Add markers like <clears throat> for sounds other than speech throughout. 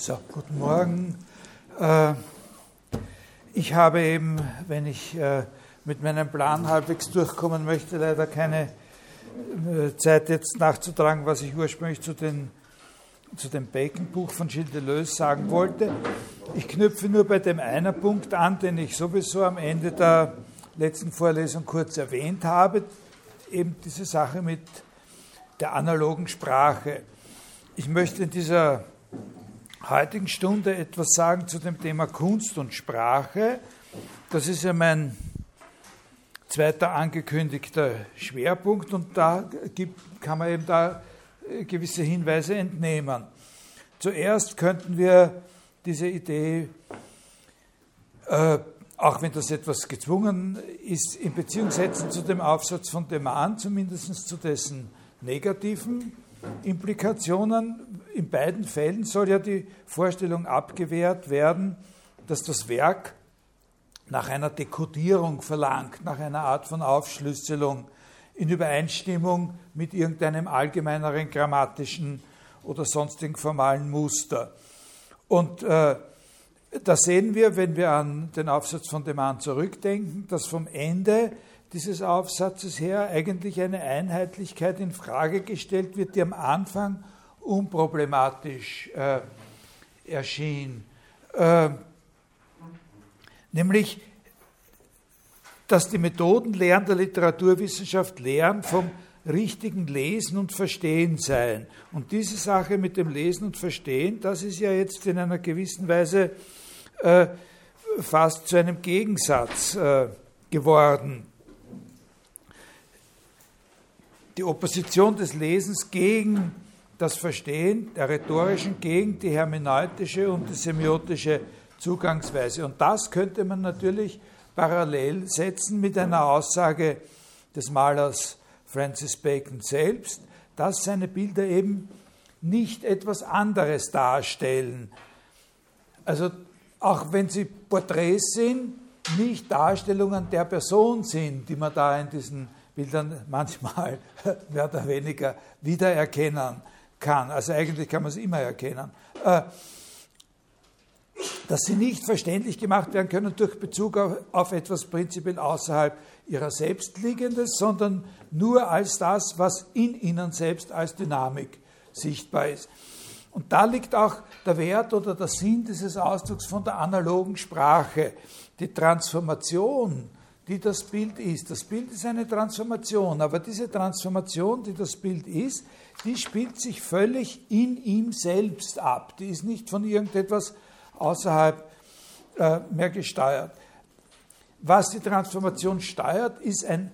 So, guten Morgen. Äh, ich habe eben, wenn ich äh, mit meinem Plan halbwegs durchkommen möchte, leider keine äh, Zeit jetzt nachzutragen, was ich ursprünglich zu, den, zu dem Bacon-Buch von Gilles Deleuze sagen wollte. Ich knüpfe nur bei dem einen Punkt an, den ich sowieso am Ende der letzten Vorlesung kurz erwähnt habe, eben diese Sache mit der analogen Sprache. Ich möchte in dieser heutigen Stunde etwas sagen zu dem Thema Kunst und Sprache. Das ist ja mein zweiter angekündigter Schwerpunkt und da gibt, kann man eben da äh, gewisse Hinweise entnehmen. Zuerst könnten wir diese Idee, äh, auch wenn das etwas gezwungen ist, in Beziehung setzen zu dem Aufsatz von Demann, zumindest zu dessen negativen Implikationen. In beiden Fällen soll ja die Vorstellung abgewehrt werden, dass das Werk nach einer Dekodierung verlangt, nach einer Art von Aufschlüsselung in Übereinstimmung mit irgendeinem allgemeineren grammatischen oder sonstigen formalen Muster. Und äh, da sehen wir, wenn wir an den Aufsatz von Demann zurückdenken, dass vom Ende dieses Aufsatzes her eigentlich eine Einheitlichkeit in Frage gestellt wird, die am Anfang unproblematisch äh, erschien. Äh, nämlich, dass die Methodenlehren der Literaturwissenschaft Lehren vom richtigen Lesen und Verstehen seien. Und diese Sache mit dem Lesen und Verstehen, das ist ja jetzt in einer gewissen Weise äh, fast zu einem Gegensatz äh, geworden die Opposition des Lesens gegen das Verstehen der rhetorischen, gegen die hermeneutische und die semiotische Zugangsweise. Und das könnte man natürlich parallel setzen mit einer Aussage des Malers Francis Bacon selbst, dass seine Bilder eben nicht etwas anderes darstellen. Also auch wenn sie Porträts sind, nicht Darstellungen der Person sind, die man da in diesen Bildern manchmal <laughs> mehr oder weniger wiedererkennen kann. Also eigentlich kann man es immer erkennen. Äh, dass sie nicht verständlich gemacht werden können durch Bezug auf, auf etwas prinzipiell außerhalb ihrer selbst liegendes, sondern nur als das, was in ihnen selbst als Dynamik sichtbar ist. Und da liegt auch der Wert oder der Sinn dieses Ausdrucks von der analogen Sprache. Die Transformation die das Bild ist. Das Bild ist eine Transformation, aber diese Transformation, die das Bild ist, die spielt sich völlig in ihm selbst ab. Die ist nicht von irgendetwas außerhalb äh, mehr gesteuert. Was die Transformation steuert, ist, ein,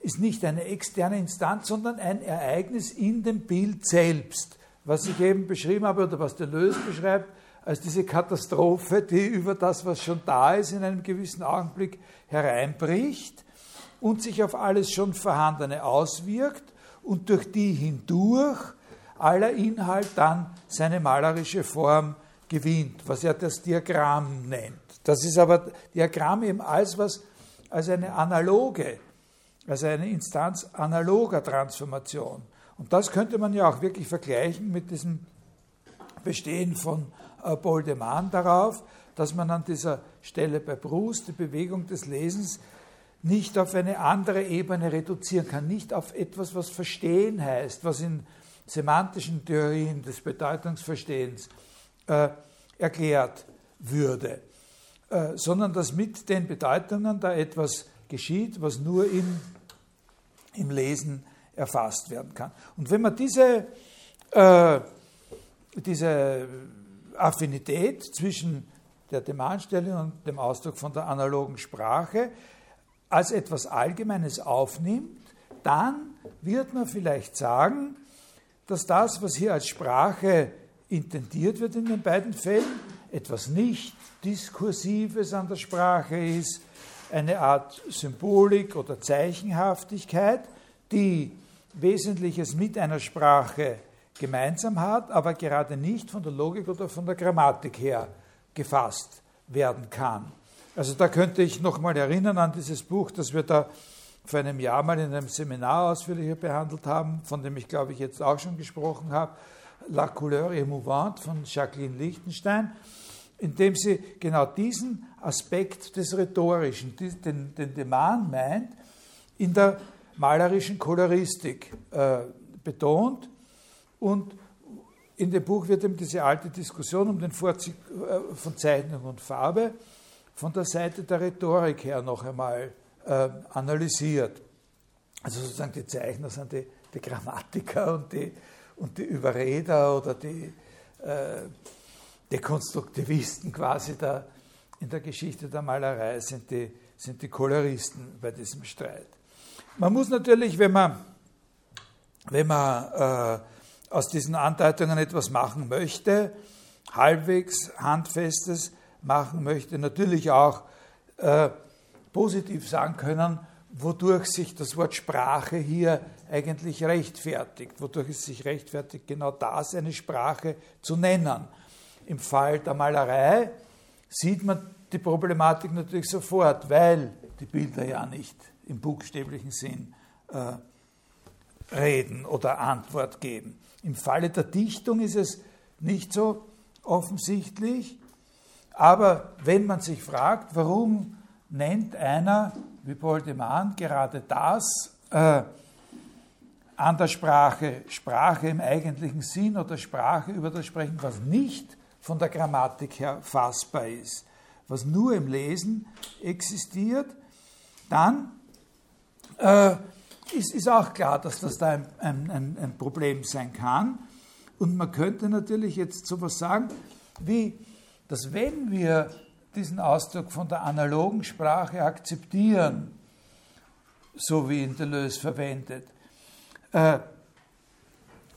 ist nicht eine externe Instanz, sondern ein Ereignis in dem Bild selbst. Was ich eben beschrieben habe oder was Deleuze beschreibt, als diese Katastrophe, die über das, was schon da ist, in einem gewissen Augenblick hereinbricht und sich auf alles schon Vorhandene auswirkt und durch die hindurch aller Inhalt dann seine malerische Form gewinnt, was er das Diagramm nennt. Das ist aber Diagramm eben als was, als eine analoge, also eine Instanz analoger Transformation. Und das könnte man ja auch wirklich vergleichen mit diesem Bestehen von Paul de Man darauf, dass man an dieser Stelle bei Proust die Bewegung des Lesens nicht auf eine andere Ebene reduzieren kann, nicht auf etwas, was Verstehen heißt, was in semantischen Theorien des Bedeutungsverstehens äh, erklärt würde, äh, sondern dass mit den Bedeutungen da etwas geschieht, was nur im, im Lesen erfasst werden kann. Und wenn man diese, äh, diese Affinität zwischen der Demandstellung und dem Ausdruck von der analogen Sprache als etwas Allgemeines aufnimmt, dann wird man vielleicht sagen, dass das, was hier als Sprache intendiert wird in den beiden Fällen, etwas nicht Diskursives an der Sprache ist, eine Art Symbolik oder Zeichenhaftigkeit, die Wesentliches mit einer Sprache gemeinsam hat, aber gerade nicht von der Logik oder von der Grammatik her gefasst werden kann. Also da könnte ich nochmal erinnern an dieses Buch, das wir da vor einem Jahr mal in einem Seminar ausführlicher behandelt haben, von dem ich glaube ich jetzt auch schon gesprochen habe, La couleur émouvante von Jacqueline Lichtenstein, in dem sie genau diesen Aspekt des Rhetorischen, den, den Deman meint, in der malerischen Koloristik äh, betont. Und in dem Buch wird eben diese alte Diskussion um den Vorzug äh, von Zeichnung und Farbe von der Seite der Rhetorik her noch einmal äh, analysiert. Also sozusagen die Zeichner sind die, die Grammatiker und die, und die Überreder oder die äh, Dekonstruktivisten quasi der, in der Geschichte der Malerei sind die, sind die Koloristen bei diesem Streit. Man muss natürlich, wenn man, wenn man äh, aus diesen Andeutungen etwas machen möchte, halbwegs handfestes machen möchte, natürlich auch äh, positiv sagen können, wodurch sich das Wort Sprache hier eigentlich rechtfertigt, wodurch es sich rechtfertigt, genau das eine Sprache zu nennen. Im Fall der Malerei sieht man die Problematik natürlich sofort, weil die Bilder ja nicht im buchstäblichen Sinn äh, reden oder Antwort geben. Im Falle der Dichtung ist es nicht so offensichtlich, aber wenn man sich fragt, warum nennt einer wie Paul de Man gerade das äh, an der Sprache, Sprache im eigentlichen Sinn oder Sprache über das Sprechen, was nicht von der Grammatik her fassbar ist, was nur im Lesen existiert, dann äh, ist, ist auch klar, dass das da ein, ein, ein Problem sein kann. Und man könnte natürlich jetzt sowas sagen, wie, dass wenn wir diesen Ausdruck von der analogen Sprache akzeptieren, so wie ihn Deleuze verwendet, äh,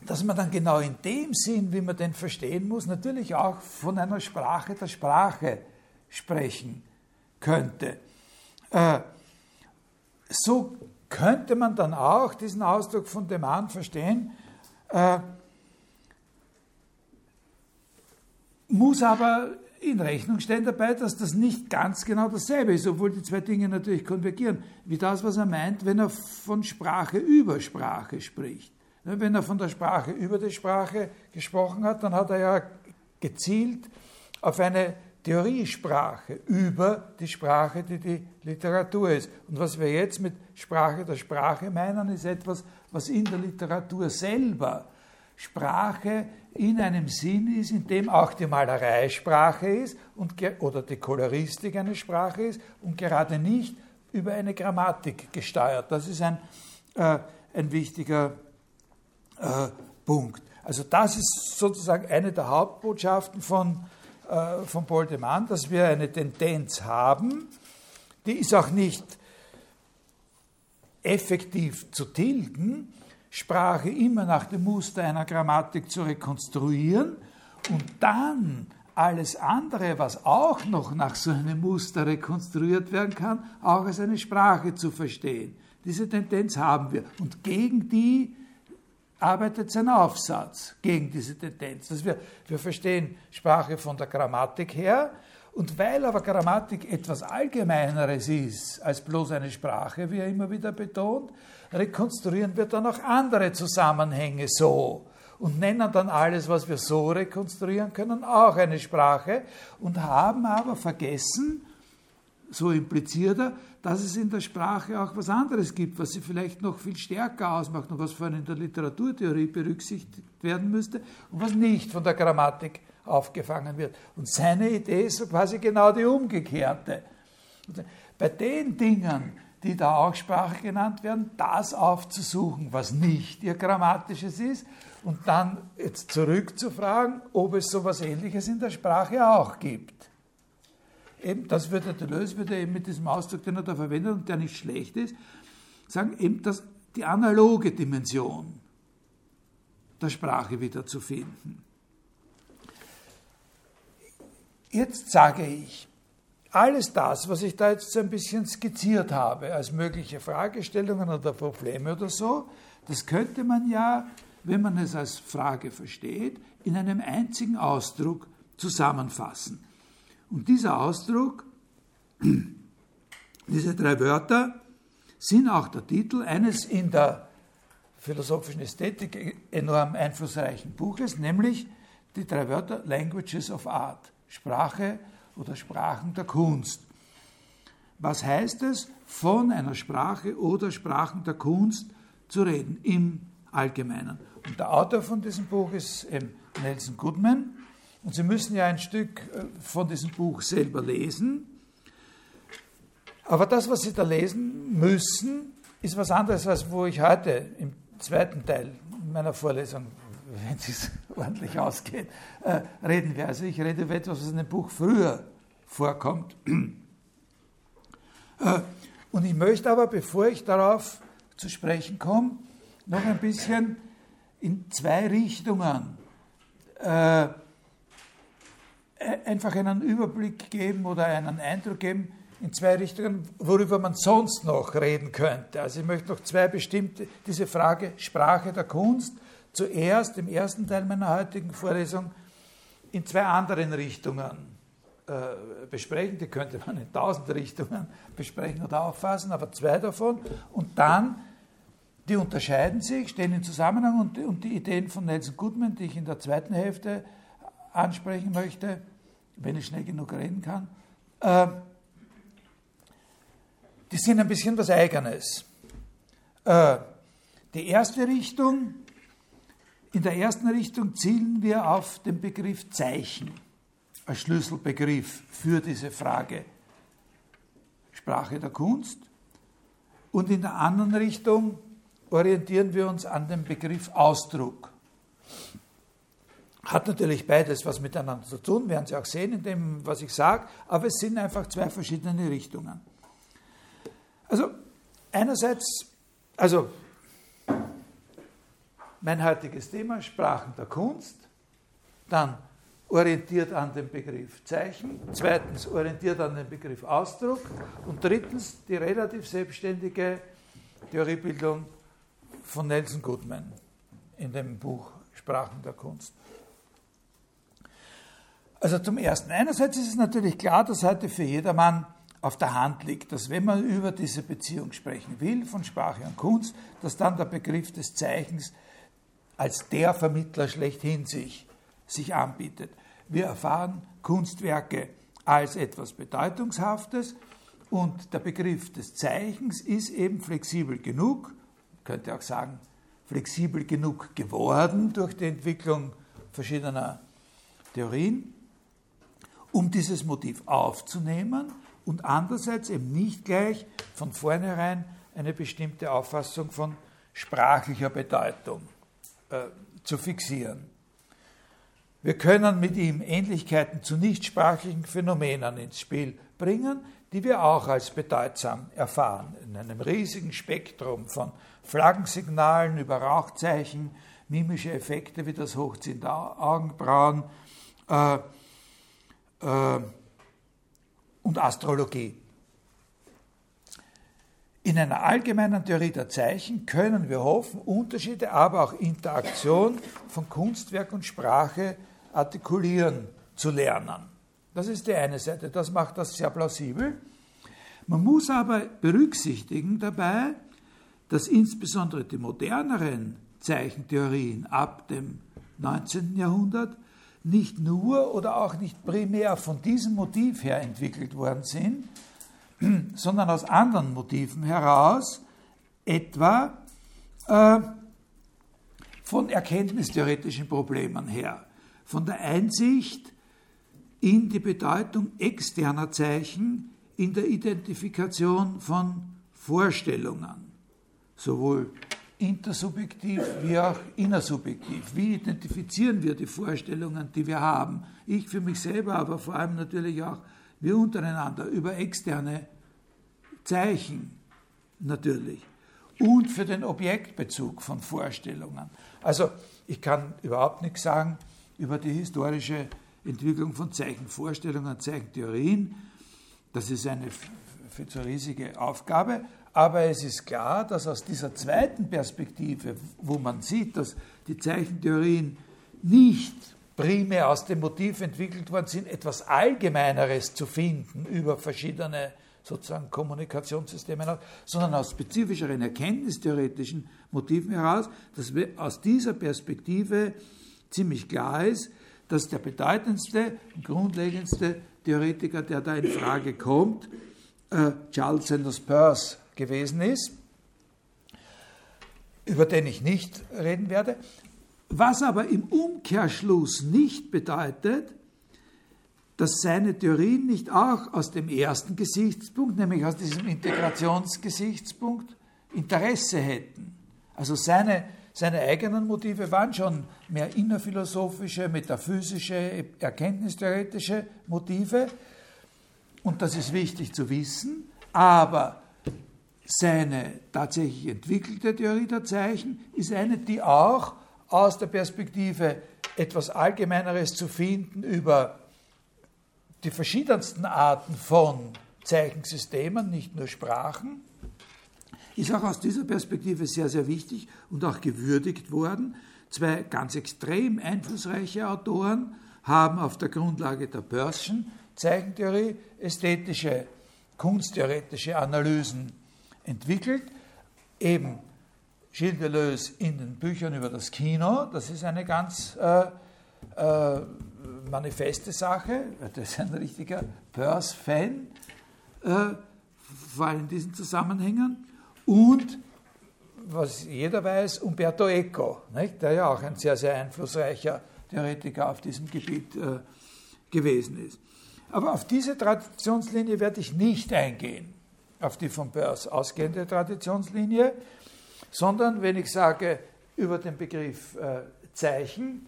dass man dann genau in dem Sinn, wie man den verstehen muss, natürlich auch von einer Sprache der Sprache sprechen könnte. Äh, so könnte man dann auch diesen Ausdruck von dem Mann verstehen, äh, muss aber in Rechnung stellen dabei, dass das nicht ganz genau dasselbe ist, obwohl die zwei Dinge natürlich konvergieren, wie das, was er meint, wenn er von Sprache über Sprache spricht. Wenn er von der Sprache über die Sprache gesprochen hat, dann hat er ja gezielt auf eine Theoriesprache über die Sprache, die die Literatur ist. Und was wir jetzt mit Sprache der Sprache meinen, ist etwas, was in der Literatur selber Sprache in einem Sinn ist, in dem auch die Malerei Sprache ist und, oder die Koloristik eine Sprache ist und gerade nicht über eine Grammatik gesteuert. Das ist ein, äh, ein wichtiger äh, Punkt. Also das ist sozusagen eine der Hauptbotschaften von äh, von Paul de Man, dass wir eine Tendenz haben, die ist auch nicht effektiv zu tilgen, Sprache immer nach dem Muster einer Grammatik zu rekonstruieren und dann alles andere, was auch noch nach so einem Muster rekonstruiert werden kann, auch als eine Sprache zu verstehen. Diese Tendenz haben wir. Und gegen die arbeitet sein Aufsatz gegen diese Tendenz. Dass wir, wir verstehen Sprache von der Grammatik her und weil aber Grammatik etwas Allgemeineres ist als bloß eine Sprache, wie er immer wieder betont, rekonstruieren wir dann auch andere Zusammenhänge so und nennen dann alles, was wir so rekonstruieren können, auch eine Sprache und haben aber vergessen, so impliziert er, dass es in der Sprache auch was anderes gibt, was sie vielleicht noch viel stärker ausmacht und was vor allem in der Literaturtheorie berücksichtigt werden müsste und was nicht von der Grammatik aufgefangen wird. Und seine Idee ist so quasi genau die umgekehrte. Bei den Dingen, die da auch Sprache genannt werden, das aufzusuchen, was nicht ihr Grammatisches ist und dann jetzt zurückzufragen, ob es so etwas Ähnliches in der Sprache auch gibt eben, das würde Deleuze würde eben mit diesem Ausdruck, den er da verwendet und der nicht schlecht ist, sagen eben, dass die analoge Dimension der Sprache wieder zu finden. Jetzt sage ich, alles das, was ich da jetzt so ein bisschen skizziert habe, als mögliche Fragestellungen oder Probleme oder so, das könnte man ja, wenn man es als Frage versteht, in einem einzigen Ausdruck zusammenfassen. Und dieser Ausdruck, <clears throat> diese drei Wörter, sind auch der Titel eines in der philosophischen Ästhetik enorm einflussreichen Buches, nämlich die drei Wörter Languages of Art, Sprache oder Sprachen der Kunst. Was heißt es, von einer Sprache oder Sprachen der Kunst zu reden im Allgemeinen? Und der Autor von diesem Buch ist Nelson Goodman. Und Sie müssen ja ein Stück äh, von diesem Buch selber lesen. Aber das, was Sie da lesen müssen, ist was anderes, als wo ich heute im zweiten Teil meiner Vorlesung, <laughs> wenn es ordentlich ausgeht, äh, reden werde. Also ich rede über etwas, was in dem Buch früher vorkommt. <clears throat> Äh, und ich möchte aber, bevor ich darauf zu sprechen komme, noch ein bisschen in zwei Richtungen äh, einfach einen Überblick geben oder einen Eindruck geben in zwei Richtungen, worüber man sonst noch reden könnte. Also ich möchte noch zwei bestimmte, diese Frage Sprache der Kunst, zuerst im ersten Teil meiner heutigen Vorlesung in zwei anderen Richtungen äh, besprechen. Die könnte man in tausend Richtungen besprechen oder auffassen, aber zwei davon. Und dann, die unterscheiden sich, stehen in Zusammenhang und, und die Ideen von Nelson Goodman, die ich in der zweiten Hälfte ansprechen möchte, wenn ich schnell genug reden kann, äh, die sind ein bisschen was Eigenes. Äh, die erste Richtung, in der ersten Richtung zielen wir auf den Begriff Zeichen als Schlüsselbegriff für diese Frage Sprache der Kunst. Und in der anderen Richtung orientieren wir uns an dem Begriff Ausdruck. Hat natürlich beides was miteinander zu tun, werden Sie auch sehen in dem, was ich sage, aber es sind einfach zwei verschiedene Richtungen. Also einerseits, also mein heutiges Thema, Sprachen der Kunst, dann orientiert an den Begriff Zeichen, zweitens orientiert an den Begriff Ausdruck und drittens die relativ selbstständige Theoriebildung von Nelson Goodman in dem Buch Sprachen der Kunst. Also zum Ersten. Einerseits ist es natürlich klar, dass heute für jedermann auf der Hand liegt, dass wenn man über diese Beziehung sprechen will, von Sprache und Kunst, dass dann der Begriff des Zeichens als der Vermittler schlechthin sich, sich anbietet. Wir erfahren Kunstwerke als etwas Bedeutungshaftes und der Begriff des Zeichens ist eben flexibel genug, könnte auch sagen, flexibel genug geworden durch die Entwicklung verschiedener Theorien, um dieses Motiv aufzunehmen und andererseits eben nicht gleich von vornherein eine bestimmte Auffassung von sprachlicher Bedeutung äh, zu fixieren. Wir können mit ihm Ähnlichkeiten zu nichtsprachlichen Phänomenen ins Spiel bringen, die wir auch als bedeutsam erfahren. In einem riesigen Spektrum von Flaggensignalen über Rauchzeichen, mimische Effekte wie das Hochziehen der Augenbrauen, äh, äh, und Astrologie. In einer allgemeinen Theorie der Zeichen können wir hoffen, Unterschiede, aber auch Interaktion von Kunstwerk und Sprache artikulieren zu lernen. Das ist die eine Seite, das macht das sehr plausibel. Man muss aber berücksichtigen dabei, dass insbesondere die moderneren Zeichentheorien ab dem 19. Jahrhundert nicht nur oder auch nicht primär von diesem Motiv her entwickelt worden sind, <clears throat> sondern aus anderen Motiven heraus, etwa äh, von erkenntnistheoretischen Problemen her, von der Einsicht in die Bedeutung externer Zeichen in der Identifikation von Vorstellungen, sowohl intersubjektiv wie auch innersubjektiv. Wie identifizieren wir die Vorstellungen, die wir haben? Ich für mich selber, aber vor allem natürlich auch wir untereinander über externe Zeichen natürlich. Und für den Objektbezug von Vorstellungen. Also ich kann überhaupt nichts sagen über die historische Entwicklung von Zeichenvorstellungen, Zeichentheorien. Das ist eine viel zu riesige Aufgabe. Aber es ist klar, dass aus dieser zweiten Perspektive, wo man sieht, dass die Zeichentheorien nicht primär aus dem Motiv entwickelt worden sind, etwas Allgemeineres zu finden über verschiedene sozusagen Kommunikationssystemen aus, sondern aus spezifischeren erkenntnistheoretischen Motiven heraus, dass aus dieser Perspektive ziemlich klar ist, dass der bedeutendste, grundlegendste Theoretiker, der da in Frage kommt, äh, Charles Sanders Peirce gewesen ist, über den ich nicht reden werde, was aber im Umkehrschluss nicht bedeutet, dass seine Theorien nicht auch aus dem ersten Gesichtspunkt, nämlich aus diesem Integrationsgesichtspunkt, Interesse hätten. Also seine, seine eigenen Motive waren schon mehr innerphilosophische, metaphysische, erkenntnistheoretische Motive. Und das ist wichtig zu wissen. Aber seine tatsächlich entwickelte Theorie der Zeichen ist eine, die auch aus der Perspektive etwas Allgemeineres zu finden über die verschiedensten Arten von Zeichensystemen, nicht nur Sprachen, ist auch aus dieser Perspektive sehr, sehr wichtig und auch gewürdigt worden. Zwei ganz extrem einflussreiche Autoren haben auf der Grundlage der Peirce'schen Zeichentheorie ästhetische, kunsttheoretische Analysen entwickelt. Eben Gilles Deleuze in den Büchern über das Kino, das ist eine ganz äh, äh, manifeste Sache, das ist ein richtiger Peirce-Fan, äh, vor allem in diesen Zusammenhängen. Und, was jeder weiß, Umberto Eco, nicht? der ja auch ein sehr, sehr einflussreicher Theoretiker auf diesem Gebiet äh, gewesen ist. Aber auf diese Traditionslinie werde ich nicht eingehen, auf die von Peirce ausgehende Traditionslinie sondern wenn ich sage über den Begriff äh, Zeichen,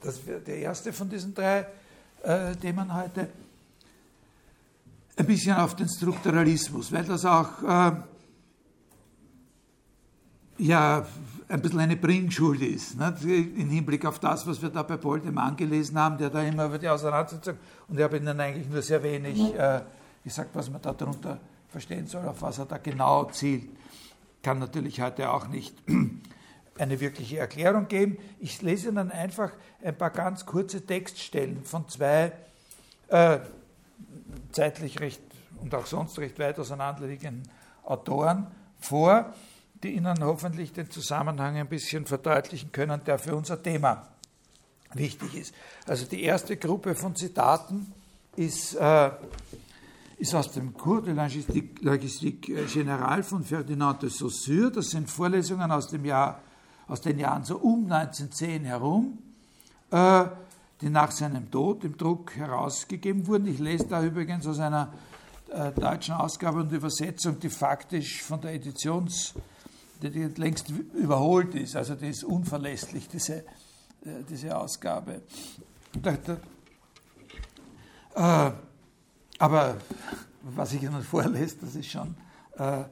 das wäre der erste von diesen drei äh, Themen heute, ein bisschen auf den Strukturalismus, weil das auch äh, ja ein bisschen eine Bringschuld ist, ne? im Hinblick auf das, was wir da bei Boldemann gelesen haben, der da immer über die Auseinandersetzung, und ich habe Ihnen eigentlich nur sehr wenig äh, gesagt, was man darunter verstehen soll, auf was er da genau zielt kann natürlich heute auch nicht <clears throat> eine wirkliche Erklärung geben. Ich lese Ihnen einfach ein paar ganz kurze Textstellen von zwei äh, zeitlich recht und auch sonst recht weit auseinanderliegenden Autoren vor, die Ihnen hoffentlich den Zusammenhang ein bisschen verdeutlichen können, der für unser Thema wichtig ist. Also die erste Gruppe von Zitaten ist äh, ist aus dem Cours de Logistique Générale von Ferdinand de Saussure. Das sind Vorlesungen aus, dem Jahr, aus den Jahren so um 1910 herum, äh, die nach seinem Tod im Druck herausgegeben wurden. Ich lese da übrigens aus einer äh, deutschen Ausgabe und Übersetzung, die faktisch von der Editions, die, die längst überholt ist. Also die ist unverlässlich, diese, äh, diese Ausgabe. Da, da, äh, aber was ich Ihnen <laughs> vorlese, das ist schon äh, äh,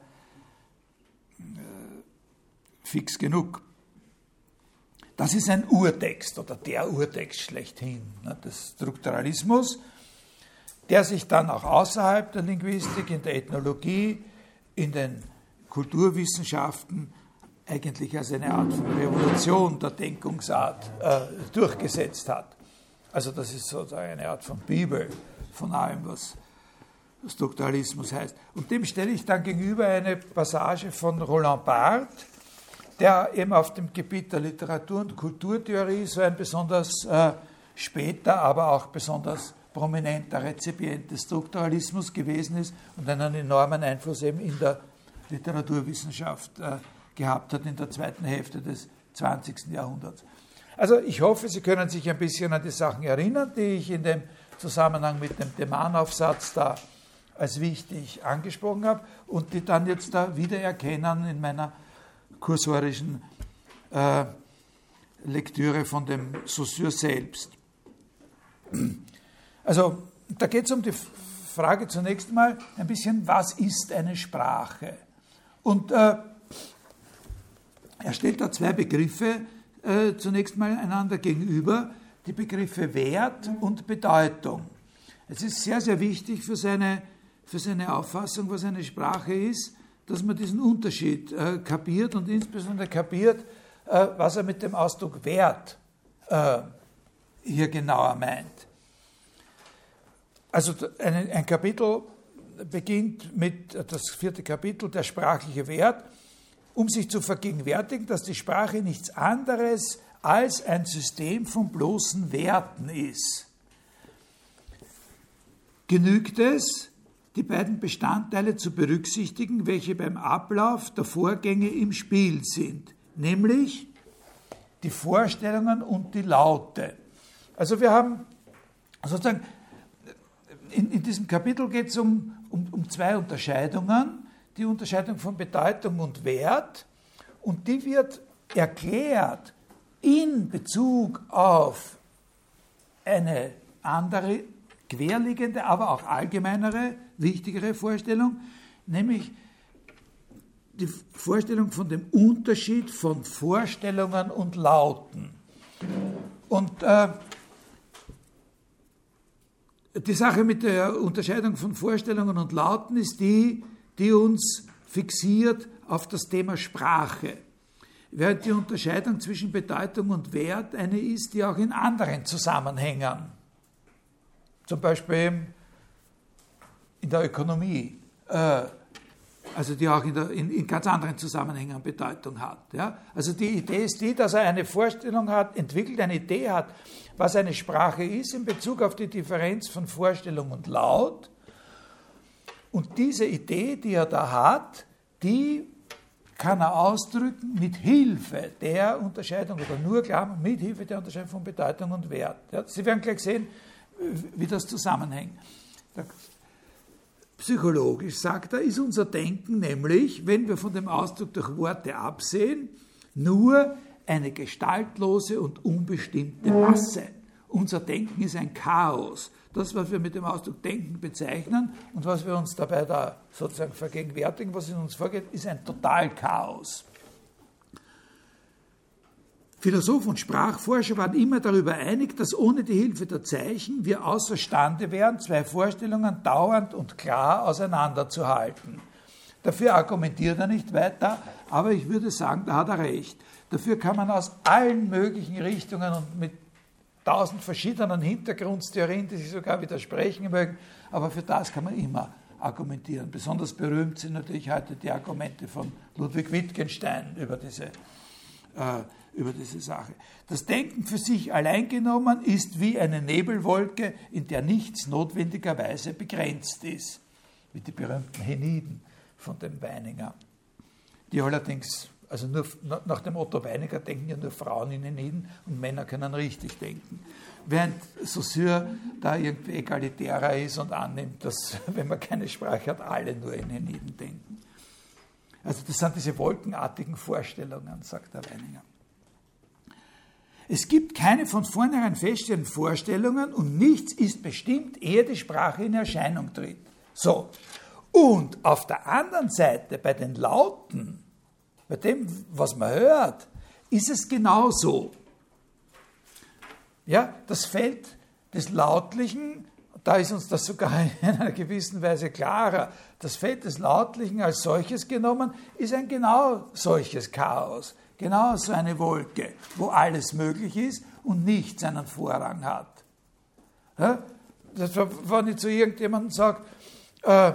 fix genug. Das ist ein Urtext oder der Urtext schlechthin ne, des Strukturalismus, der sich dann auch außerhalb der Linguistik, in der Ethnologie, in den Kulturwissenschaften eigentlich als eine Art von Revolution der Denkungsart äh, durchgesetzt hat. Also das ist sozusagen eine Art von Bibel von allem, was Strukturalismus heißt. Und dem stelle ich dann gegenüber eine Passage von Roland Barthes, der eben auf dem Gebiet der Literatur- und Kulturtheorie so ein besonders äh, später, aber auch besonders prominenter Rezipient des Strukturalismus gewesen ist und einen enormen Einfluss eben in der Literaturwissenschaft äh, gehabt hat in der zweiten Hälfte des 20. Jahrhunderts. Also ich hoffe, Sie können sich ein bisschen an die Sachen erinnern, die ich in dem Zusammenhang mit dem Themanaufsatz da als wichtig angesprochen habe und die dann jetzt da wiedererkennen in meiner kursorischen äh, Lektüre von dem Saussure selbst. Also da geht es um die Frage zunächst mal ein bisschen, was ist eine Sprache? Und äh, er stellt da zwei Begriffe äh, zunächst mal einander gegenüber, die Begriffe Wert und Bedeutung. Es ist sehr, sehr wichtig für seine für seine Auffassung, was eine Sprache ist, dass man diesen Unterschied äh, kapiert und insbesondere kapiert, äh, was er mit dem Ausdruck Wert äh, hier genauer meint. Also ein, ein Kapitel beginnt mit das vierte Kapitel, der sprachliche Wert, um sich zu vergegenwärtigen, dass die Sprache nichts anderes als ein System von bloßen Werten ist. Genügt es, die beiden Bestandteile zu berücksichtigen, welche beim Ablauf der Vorgänge im Spiel sind, nämlich die Vorstellungen und die Laute. Also wir haben sozusagen, in, in diesem Kapitel geht es um, um, um zwei Unterscheidungen, die Unterscheidung von Bedeutung und Wert, und die wird erklärt in Bezug auf eine andere, querliegende, aber auch allgemeinere, wichtigere Vorstellung, nämlich die Vorstellung von dem Unterschied von Vorstellungen und Lauten. Und äh, die Sache mit der Unterscheidung von Vorstellungen und Lauten ist die, die uns fixiert auf das Thema Sprache. Während die Unterscheidung zwischen Bedeutung und Wert eine ist, die auch in anderen Zusammenhängen, zum Beispiel in der Ökonomie, äh, also die auch in, der, in, in, ganz anderen Zusammenhängen Bedeutung hat. Ja? Also die Idee ist die, dass er eine Vorstellung hat, entwickelt eine Idee hat, was eine Sprache ist in Bezug auf die Differenz von Vorstellung und Laut. Und diese Idee, die er da hat, die kann er ausdrücken mit Hilfe der Unterscheidung oder nur klar mit Hilfe der Unterscheidung von Bedeutung und Wert. Ja? Sie werden gleich sehen, wie das zusammenhängt psychologisch, sagt er, ist unser Denken nämlich, wenn wir von dem Ausdruck durch Worte absehen, nur eine gestaltlose und unbestimmte Masse. Unser Denken ist ein Chaos. Das, was wir mit dem Ausdruck Denken bezeichnen und was wir uns dabei da sozusagen vergegenwärtigen, was in uns vorgeht, ist ein Totalchaos. Philosophen und Sprachforscher waren immer darüber einig, dass ohne die Hilfe der Zeichen wir außerstande wären, zwei Vorstellungen dauernd und klar auseinanderzuhalten. Dafür argumentiert er nicht weiter, aber ich würde sagen, da hat er recht. Dafür kann man aus allen möglichen Richtungen und mit tausend verschiedenen Hintergrundtheorien, die sich sogar widersprechen mögen, aber für das kann man immer argumentieren. Besonders berühmt sind natürlich heute die Argumente von Ludwig Wittgenstein über diese äh, über diese Sache. Das Denken für sich allein genommen ist wie eine Nebelwolke, in der nichts notwendigerweise begrenzt ist, wie die berühmten Heniden von dem Weininger, die allerdings, also nur nach dem Otto Weininger denken ja nur Frauen in Heniden und Männer können richtig denken. Während Saussure da irgendwie egalitärer ist und annimmt, dass, <laughs> wenn man keine Sprache hat, alle nur in Heniden denken. Also das sind diese wolkenartigen Vorstellungen, sagt der Weininger. Es gibt keine von vornherein feststehenden Vorstellungen und nichts ist bestimmt, ehe die Sprache in Erscheinung tritt. So. Und auf der anderen Seite, bei den Lauten, bei dem, was man hört, ist es genauso. Ja, das Feld des Lautlichen, da ist uns das sogar <laughs> in einer gewissen Weise klarer, das Feld des Lautlichen als solches genommen, ist ein genau solches Chaos. Genau so eine Wolke, wo alles möglich ist und nichts einen Vorrang hat. Ja? Das, wenn ich zu irgendjemandem sage, äh,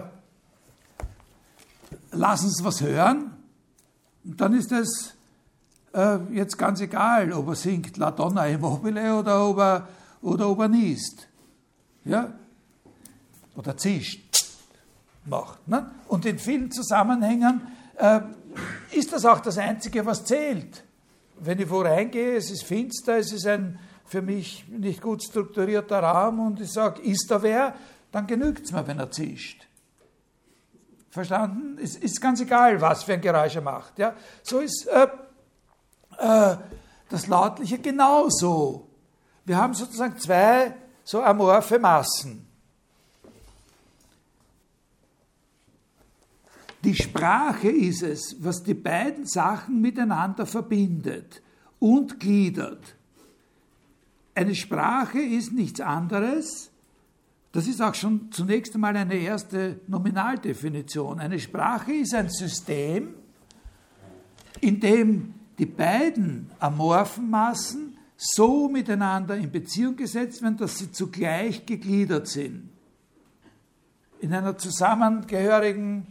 lass uns was hören, dann ist es äh, jetzt ganz egal, ob er singt La Donna Immobile oder ob er, oder ob er niest. Ja? Oder zischt macht. Ne? Und in vielen Zusammenhängen äh, ist das auch das Einzige, was zählt. Wenn ich wo reingehe, es ist finster, es ist ein für mich nicht gut strukturierter Raum und ich sage, ist da wer, dann genügt es mir, wenn er zischt. Verstanden? Es ist ganz egal, was für ein Geräusch er macht. Ja? So ist äh, äh, das Lautliche genauso. Wir haben sozusagen zwei so amorphe Massen. Die Sprache ist es, was die beiden Sachen miteinander verbindet und gliedert. Eine Sprache ist nichts anderes, das ist auch schon zunächst einmal eine erste Nominaldefinition. Eine Sprache ist ein System, in dem die beiden amorphen Massen so miteinander in Beziehung gesetzt werden, dass sie zugleich gegliedert sind. in einer zusammengehörigen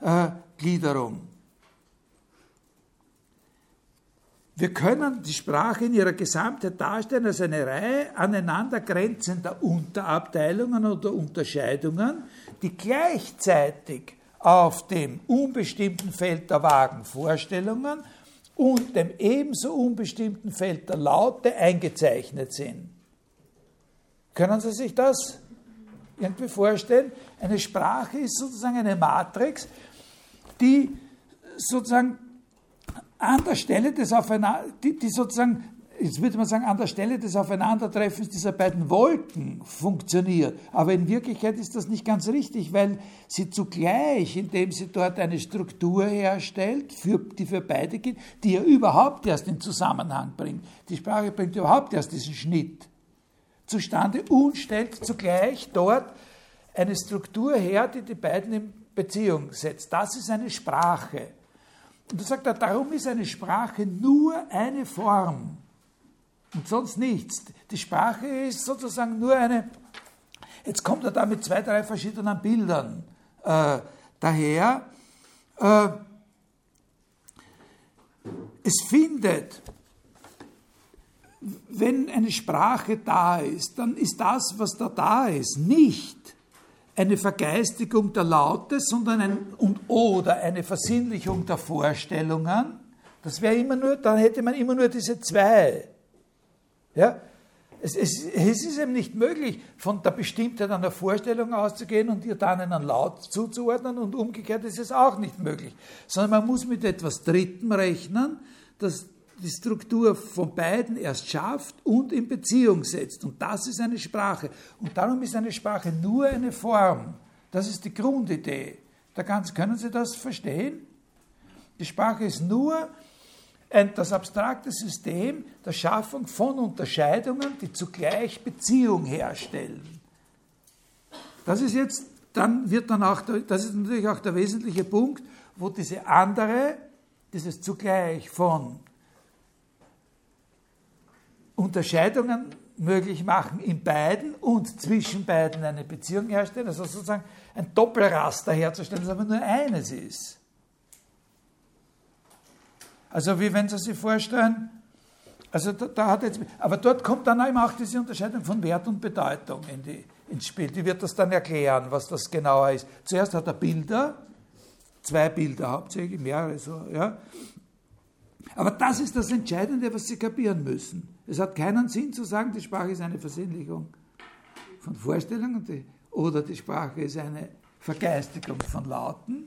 äh, Gliederung. Wir können die Sprache in ihrer Gesamtheit darstellen als eine Reihe aneinander grenzender Unterabteilungen oder Unterscheidungen, die gleichzeitig auf dem unbestimmten Feld der vagen Vorstellungen und dem ebenso unbestimmten Feld der Laute eingezeichnet sind. Können Sie sich das irgendwie vorstellen? Eine Sprache ist sozusagen eine Matrix, die sozusagen an der Stelle des Aufeinander, die, die sozusagen, jetzt würde man sagen, an der Stelle des Aufeinandertreffens dieser beiden Wolken funktioniert. Aber in Wirklichkeit ist das nicht ganz richtig, weil sie zugleich, indem sie dort eine Struktur herstellt, für, die für beide gilt, die ja überhaupt erst in Zusammenhang bringt. Die Sprache bringt überhaupt erst diesen Schnitt zustande und stellt zugleich dort eine Struktur her, die die beiden in Beziehung setzt. Das ist eine Sprache. Und da sagt er, darum ist eine Sprache nur eine Form und sonst nichts. Die Sprache ist sozusagen nur eine, jetzt kommt er da mit zwei, drei verschiedenen Bildern äh, daher. Äh, es findet, wenn eine Sprache da ist, dann ist das, was da da ist, nicht eine Vergeistigung der Laute, sondern ein und oder eine Versinnlichung der Vorstellungen. Das wäre immer nur, dann hätte man immer nur diese zwei. Ja? Es, es, es, ist eben nicht möglich, von der Bestimmtheit einer Vorstellung auszugehen und ihr dann einen Laut zuzuordnen und umgekehrt ist es auch nicht möglich. Sondern man muss mit etwas Drittem rechnen, das die Struktur von beiden erst schafft und in Beziehung setzt. Und das ist eine Sprache. Und darum ist eine Sprache nur eine Form. Das ist die Grundidee. Da ganz, können Sie das verstehen? Die Sprache ist nur ein, das abstrakte System der Schaffung von Unterscheidungen, die zugleich Beziehung herstellen. Das ist jetzt, dann wird dann auch, das ist natürlich auch der wesentliche Punkt, wo diese andere, dieses zugleich von Unterscheidungen möglich machen in beiden und zwischen beiden eine Beziehung herstellen, also sozusagen ein Doppelraster herzustellen, das aber nur eines ist. Also wie wenn Sie sich vorstellen, also da, da, hat jetzt, aber dort kommt dann eben auch diese Unterscheidung von Wert und Bedeutung in die, ins Spiel. Die wird das dann erklären, was das genauer ist. Zuerst hat er Bilder, zwei Bilder hauptsächlich, mehrere so, ja. Aber das ist das Entscheidende, was Sie kapieren müssen. Es hat keinen Sinn zu sagen, die Sprache ist eine Versinnlichung von Vorstellungen oder die Sprache ist eine Vergeistigung von Lauten,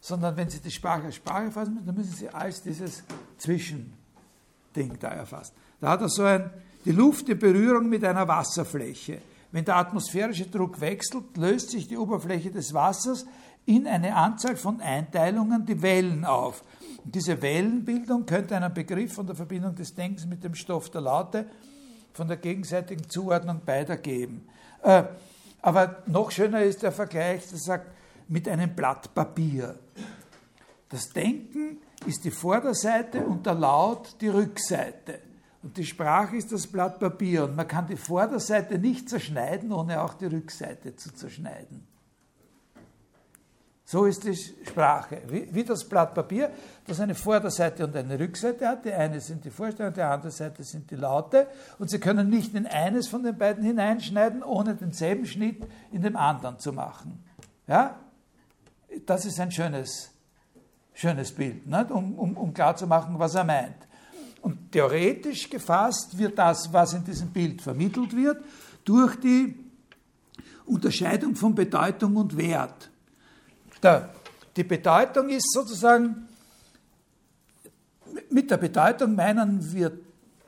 sondern wenn Sie die Sprache als Sprache fassen dann müssen Sie als dieses Zwischending da erfassen. Da hat er so ein, die Luft in Berührung mit einer Wasserfläche. Wenn der atmosphärische Druck wechselt, löst sich die Oberfläche des Wassers in eine Anzahl von Einteilungen die Wellen auf. Und diese Wellenbildung könnte einen Begriff von der Verbindung des Denkens mit dem Stoff der Laute, von der gegenseitigen Zuordnung beider geben. Äh, aber noch schöner ist der Vergleich, der sagt, mit einem Blatt Papier. Das Denken ist die Vorderseite und der Laut die Rückseite. Und die Sprache ist das Blatt Papier. Und man kann die Vorderseite nicht zerschneiden, ohne auch die Rückseite zu zerschneiden. So ist die Sprache, wie, wie, das Blatt Papier, das eine Vorderseite und eine Rückseite hat. Die eine sind die Vorstellungen, die andere Seite sind die Laute. Und Sie können nicht in eines von den beiden hineinschneiden, ohne denselben Schnitt in dem anderen zu machen. Ja? Das ist ein schönes, schönes Bild? Um, um, um klarzumachen, was er meint. Und theoretisch gefasst wird das, was in diesem Bild vermittelt wird, durch die Unterscheidung von Bedeutung und Wert. Der, die Bedeutung ist sozusagen, mit der Bedeutung meinen wir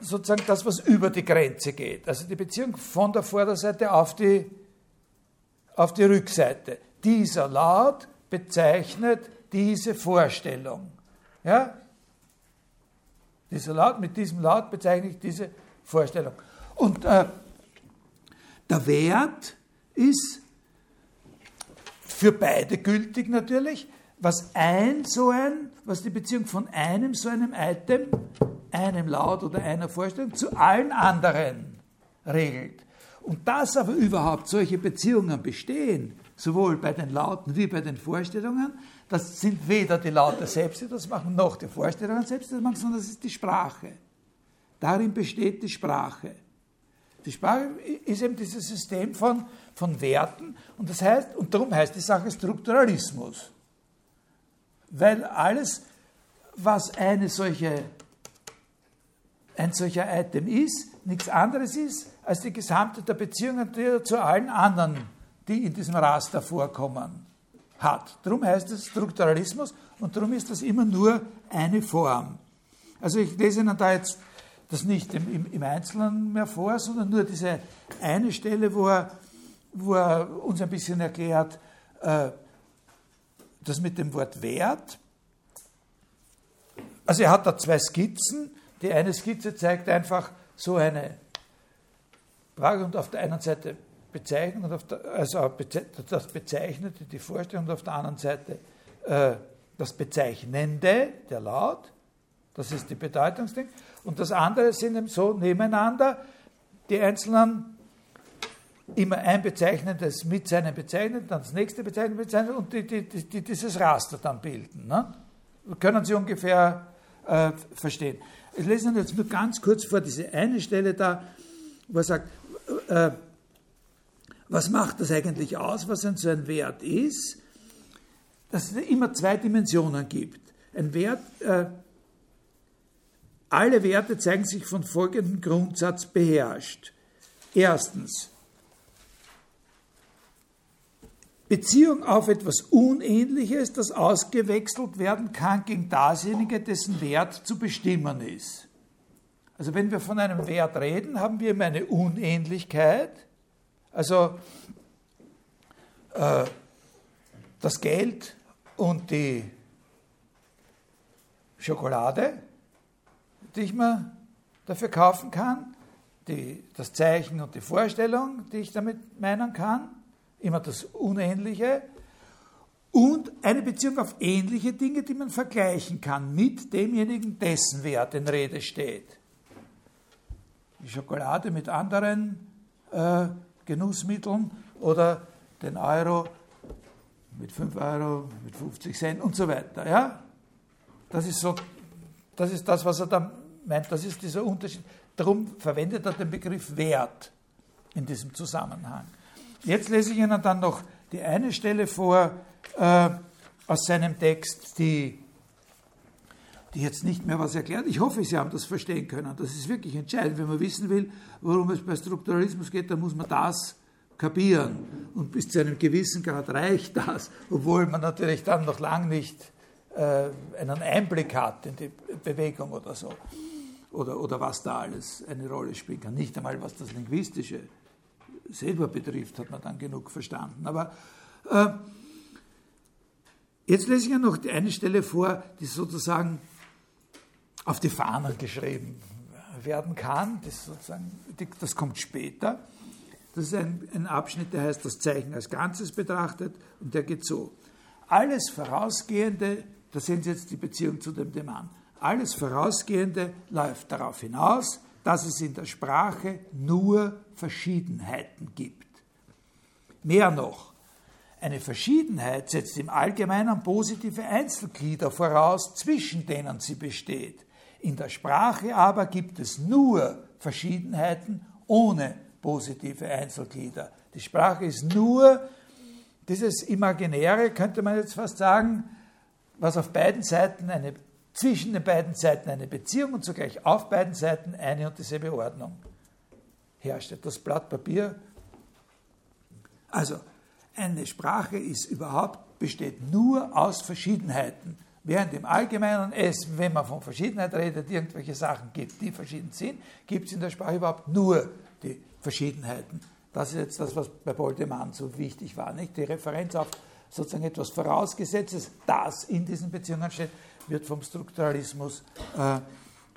sozusagen das, was über die Grenze geht. Also die Beziehung von der Vorderseite auf die, auf die Rückseite. Dieser Laut bezeichnet diese Vorstellung. Ja? Dieser Laut, mit diesem Laut bezeichne ich diese Vorstellung. Und äh, der Wert ist für beide gültig natürlich, was ein so ein, was die Beziehung von einem so einem Item, einem Laut oder einer Vorstellung zu allen anderen regelt. Und dass aber überhaupt solche Beziehungen bestehen, sowohl bei den Lauten wie bei den Vorstellungen. Das sind weder die Laute selbst, die das machen, noch die Vorstellungen selbst, die das machen, sondern das ist die Sprache. Darin besteht die Sprache. Die Sprache ist eben dieses System von, von Werten und das heißt, und darum heißt die Sache Strukturalismus. Weil alles, was eine solche, ein solcher Item ist, nichts anderes ist als die Gesamte der Beziehungen, die zu allen anderen, die in diesem Raster vorkommen, hat. Darum heißt es Strukturalismus und darum ist das immer nur eine Form. Also ich lese Ihnen da jetzt das nicht im, im Einzelnen mehr vor, sondern nur diese eine Stelle, wo er, wo er uns ein bisschen erklärt, äh, das mit dem Wort Wert. Also er hat da zwei Skizzen. Die eine Skizze zeigt einfach so eine Frage und auf der einen Seite Bezeichnung, und auf der, also das Bezeichnete, die Vorstellung, und auf der anderen Seite äh, das Bezeichnende, der Laut. Das ist die Bedeutungsding. Und das andere sind eben so nebeneinander die einzelnen immer ein Bezeichnendes mit seinem Bezeichneten, dann das nächste Bezeichnete bezeichnet und die, die, die, dieses Raster dann bilden. Ne? Können Sie ungefähr äh, verstehen. Ich lese Ihnen jetzt nur ganz kurz vor diese eine Stelle da, wo er sagt, äh, was macht das eigentlich aus, was ein so ein Wert ist? Dass es immer zwei Dimensionen gibt. Ein Wert äh, alle Werte zeigen sich von folgendem Grundsatz beherrscht. Erstens, Beziehung auf etwas Unähnliches, das ausgewechselt werden kann gegen dasjenige, dessen Wert zu bestimmen ist. Also wenn wir von einem Wert reden, haben wir immer eine Unähnlichkeit. Also äh, das Geld und die Schokolade die ich mir dafür kaufen kann, die, das Zeichen und die Vorstellung, die ich damit meinen kann, immer das Unähnliche, und eine Beziehung auf ähnliche Dinge, die man vergleichen kann mit demjenigen, dessen Wert in Rede steht. Die Schokolade mit anderen äh, Genussmitteln oder den Euro mit 5 Euro, mit 50 Cent und so weiter. Ja? Das ist so das ist das, was er da meint. Das ist dieser Unterschied. Darum verwendet er den Begriff Wert in diesem Zusammenhang. Jetzt lese ich Ihnen dann noch die eine Stelle vor äh, aus seinem Text, die, die jetzt nicht mehr was erklärt. Ich hoffe, Sie haben das verstehen können. Das ist wirklich entscheidend. Wenn man wissen will, worum es bei Strukturalismus geht, dann muss man das kapieren. Und bis zu einem gewissen Grad reicht das, obwohl man natürlich dann noch lang nicht äh, einen Einblick hat in die Bewegung oder so. Oder, oder was da alles eine Rolle spielen kann. Nicht einmal, was das Linguistische selber betrifft, hat man dann genug verstanden. Aber äh, jetzt lese ich ja noch eine Stelle vor, die sozusagen auf die Fahnen geschrieben werden kann. Das, sozusagen, das kommt später. Das ist ein, ein Abschnitt, der heißt das Zeichen als Ganzes betrachtet und der geht so. Alles Vorausgehende da sehen Sie jetzt die Beziehung zu dem Demann. Alles Vorausgehende läuft darauf hinaus, dass es in der Sprache nur Verschiedenheiten gibt. Mehr noch, eine Verschiedenheit setzt im Allgemeinen positive Einzelglieder voraus, zwischen denen sie besteht. In der Sprache aber gibt es nur Verschiedenheiten ohne positive Einzelglieder. Die Sprache ist nur dieses Imaginäre, könnte man jetzt fast sagen, was auf beiden Seiten eine, zwischen den beiden Seiten eine Beziehung und zugleich auf beiden Seiten eine und dieselbe Ordnung herrscht. Das Blatt Papier. Also, eine Sprache ist überhaupt, besteht nur aus Verschiedenheiten. Während im Allgemeinen es, wenn man von Verschiedenheit redet, irgendwelche Sachen gibt, die verschieden sind, gibt es in der Sprache überhaupt nur die Verschiedenheiten. Das ist jetzt das, was bei Boldemann so wichtig war. Nicht? Die Referenz auf sozusagen etwas Vorausgesetztes, das in diesen Beziehungen steht, wird vom Strukturalismus äh,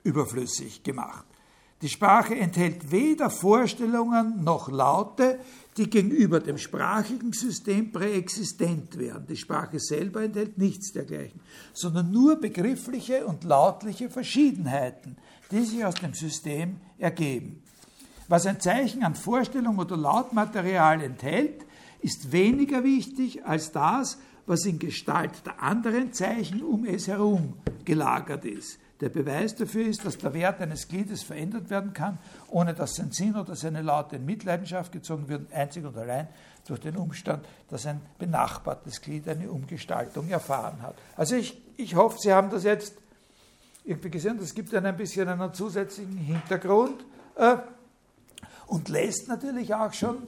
überflüssig gemacht. Die Sprache enthält weder Vorstellungen noch Laute, die gegenüber dem sprachigen System präexistent wären. Die Sprache selber enthält nichts dergleichen, sondern nur begriffliche und lautliche Verschiedenheiten, die sich aus dem System ergeben. Was ein Zeichen an Vorstellung oder Lautmaterial enthält, ist weniger wichtig als das, was in Gestalt der anderen Zeichen um es herum gelagert ist. Der Beweis dafür ist, dass der Wert eines Gliedes verändert werden kann, ohne dass sein Sinn oder seine Laute in Mitleidenschaft gezogen werden, einzig und allein durch den Umstand, dass ein benachbartes Glied eine Umgestaltung erfahren hat. Also ich, ich hoffe, Sie haben das jetzt irgendwie gesehen. Das gibt dann ein bisschen einen zusätzlichen Hintergrund äh, und lässt natürlich auch schon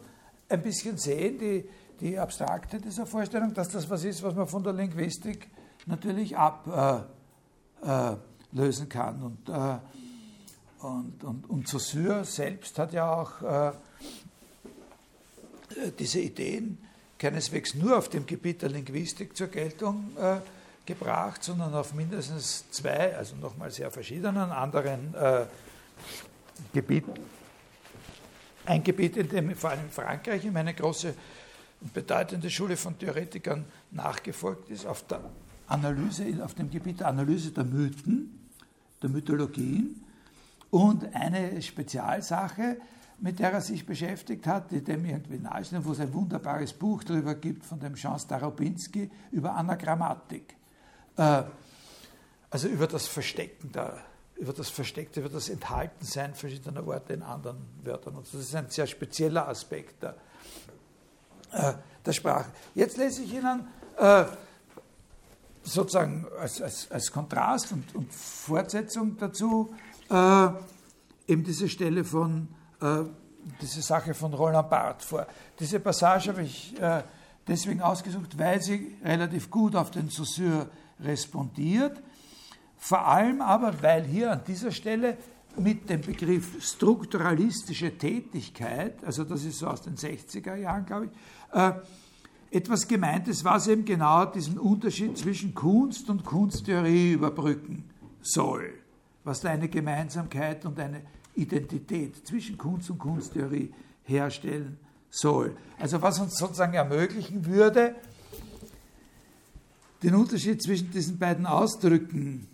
ein bisschen sehen, die, die Abstrakte dieser Vorstellung, dass das was ist, was man von der Linguistik natürlich ablösen äh, äh, kann. Und, äh, und, und, und Saussure selbst hat ja auch äh, diese Ideen keineswegs nur auf dem Gebiet der Linguistik zur Geltung äh, gebracht, sondern auf mindestens zwei, also nochmal sehr verschiedenen anderen äh, Gebieten. Ein Gebiet, in dem vor allem Frankreich ihm eine große und bedeutende Schule von Theoretikern nachgefolgt ist, auf der Analyse, auf dem Gebiet der Analyse der Mythen, der Mythologien und eine Spezialsache, mit der er sich beschäftigt hat, die dem irgendwie nahesteht, wo es ein wunderbares Buch darüber gibt von dem Jean Starobinski über Anagrammatik. Äh, also über das Verstecken der, über das Versteckte, über das Enthaltensein verschiedener Worte in anderen Wörtern. Und das ist ein sehr spezieller Aspekt der, äh, der Sprache. Jetzt lese ich Ihnen äh, sozusagen als, als, als Kontrast und, und, Fortsetzung dazu äh, eben diese Stelle von, äh, diese Sache von Roland Barthes vor. Diese Passage habe ich äh, deswegen ausgesucht, weil sie relativ gut auf den Saussure respondiert. Vor allem aber, weil hier an dieser Stelle mit dem Begriff strukturalistische Tätigkeit, also das ist so aus den 60er Jahren, glaube ich, äh, etwas gemeint ist, was eben genau diesen Unterschied zwischen Kunst und Kunsttheorie überbrücken soll, was da eine Gemeinsamkeit und eine Identität zwischen Kunst und Kunsttheorie herstellen soll. Also was uns sozusagen ermöglichen würde, den Unterschied zwischen diesen beiden Ausdrücken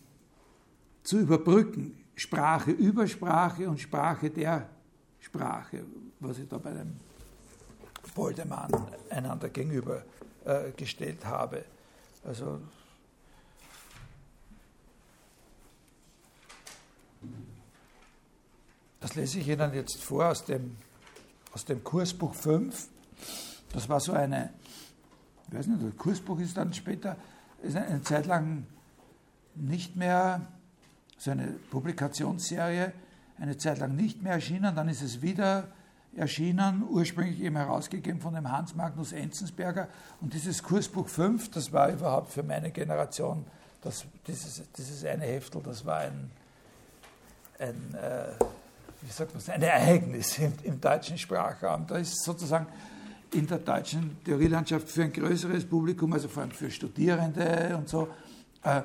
zu überbrücken, Sprache über Sprache und Sprache der Sprache, was ich da bei dem Boldemann einander gegenübergestellt äh, habe. Also das lese ich Ihnen jetzt vor aus dem, aus dem Kursbuch 5. Das war so eine, ich weiß nicht, das Kursbuch ist dann später ist eine Zeit lang nicht mehr, so eine Publikationsserie, eine Zeit lang nicht mehr erschienen, dann ist es wieder erschienen, ursprünglich eben herausgegeben von dem Hans Magnus Enzensberger. Und dieses Kursbuch 5, das war überhaupt für meine Generation, das, dieses, dieses eine Heftel, das war ein, ein äh, wie sagt ein Ereignis im, im deutschen Sprachraum. Da ist sozusagen in der deutschen Theorielandschaft für ein größeres Publikum, also vor allem für Studierende und so, äh,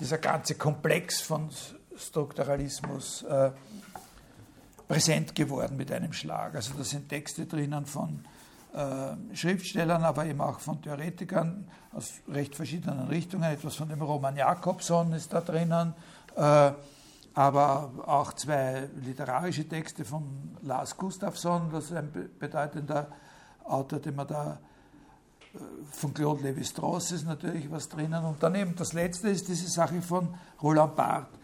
dieser ganze Komplex von Strukturalismus äh, präsent geworden mit einem Schlag. Also da sind Texte drinnen von äh, Schriftstellern, aber eben auch von Theoretikern aus recht verschiedenen Richtungen. Etwas von dem Roman Jakobson ist da drinnen, äh, aber auch zwei literarische Texte von Lars Gustafsson, das ist ein bedeutender Autor, den man da äh, von Claude Lévi-Strauss ist natürlich was drinnen. Und daneben das letzte ist diese Sache von Roland Barthes.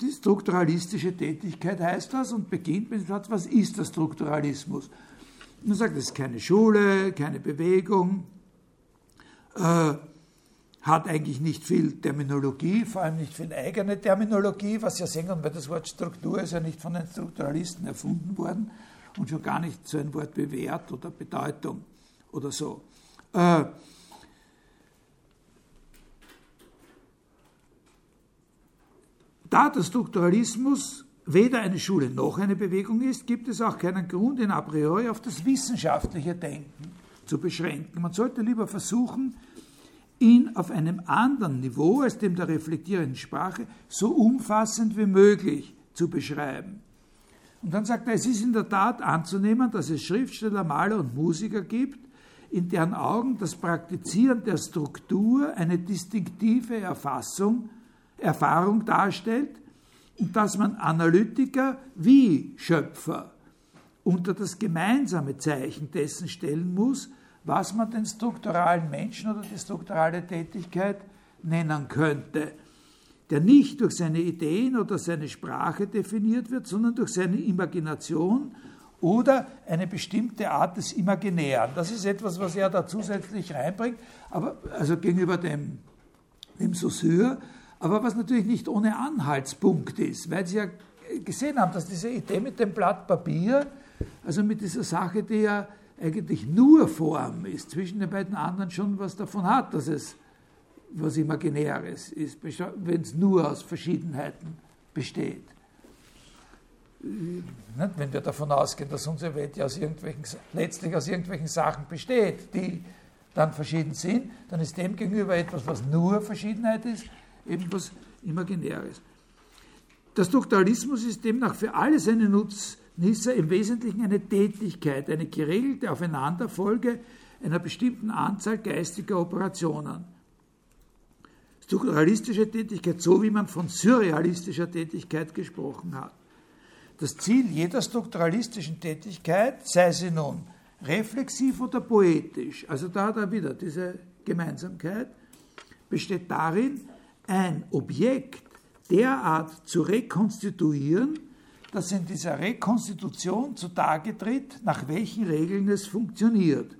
Die strukturalistische Tätigkeit heißt das und beginnt mit dem Satz, was ist der Strukturalismus? Man sagt, es ist keine Schule, keine Bewegung, äh, hat eigentlich nicht viel Terminologie, vor allem nicht viel eigene Terminologie, was ja sehen weil das Wort Struktur ist ja nicht von den Strukturalisten erfunden worden, und schon gar nicht so ein Wort Wert oder Bedeutung oder so. Äh, da der Strukturalismus weder eine Schule noch eine Bewegung ist, gibt es auch keinen Grund, ihn a priori auf das wissenschaftliche Denken zu beschränken. Man sollte lieber versuchen, ihn auf einem anderen Niveau als dem der reflektierenden Sprache so umfassend wie möglich zu beschreiben. Und dann sagt er, es ist in der Tat anzunehmen, dass es Schriftsteller, Maler und Musiker gibt, in deren Augen das Praktizieren der Struktur eine distinktive Erfassung, Erfahrung darstellt und dass man Analytiker wie Schöpfer unter das gemeinsame Zeichen dessen stellen muss, was man den strukturalen Menschen oder die strukturale Tätigkeit nennen könnte, der nicht durch seine Ideen oder seine Sprache definiert wird, sondern durch seine Imagination oder eine bestimmte Art des Imaginären. Das ist etwas, was er da zusätzlich reinbringt, aber also gegenüber dem, dem Saussure, aber was natürlich nicht ohne Anhaltspunkt ist, weil Sie ja gesehen haben, dass diese Idee mit dem Blatt Papier, also mit dieser Sache, die ja eigentlich nur Form ist, zwischen den beiden anderen schon was davon hat, dass es was Imaginäres ist, wenn es nur aus Verschiedenheiten besteht. Wenn wir davon ausgehen, dass unsere Welt ja aus irgendwelchen, letztlich aus irgendwelchen Sachen besteht, die dann verschieden sind, dann ist dem gegenüber etwas, was nur Verschiedenheit ist, eben was Imaginäres. Der Strukturalismus ist demnach für alle seine Nutznießer im Wesentlichen eine Tätigkeit, eine geregelte Aufeinanderfolge einer bestimmten Anzahl geistiger Operationen. Strukturalistische Tätigkeit, so wie man von surrealistischer Tätigkeit gesprochen hat. Das Ziel jeder strukturalistischen Tätigkeit, sei sie nun reflexiv oder poetisch, also da hat er wieder diese Gemeinsamkeit, besteht darin, ein Objekt derart zu rekonstituieren, dass in dieser Rekonstitution zutage tritt, nach welchen Regeln es funktioniert,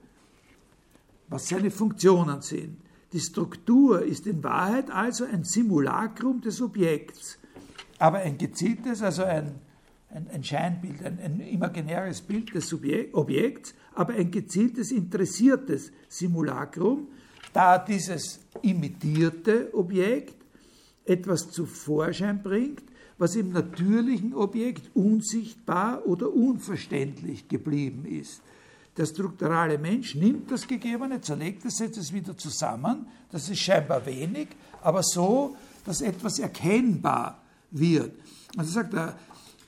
was seine Funktionen sind. Die Struktur ist in Wahrheit also ein Simulacrum des Objekts, aber ein gezieltes, also ein, ein, ein Scheinbild, ein, ein, imaginäres Bild des Objekts, aber ein gezieltes, interessiertes Simulacrum, da dieses imitierte Objekt etwas zu Vorschein bringt, was im natürlichen Objekt unsichtbar oder unverständlich geblieben ist. Der strukturale Mensch nimmt das Gegebene, zerlegt es, setzt es wieder zusammen. Das ist scheinbar wenig, aber so, dass etwas erkennbar wird. Also sagt er,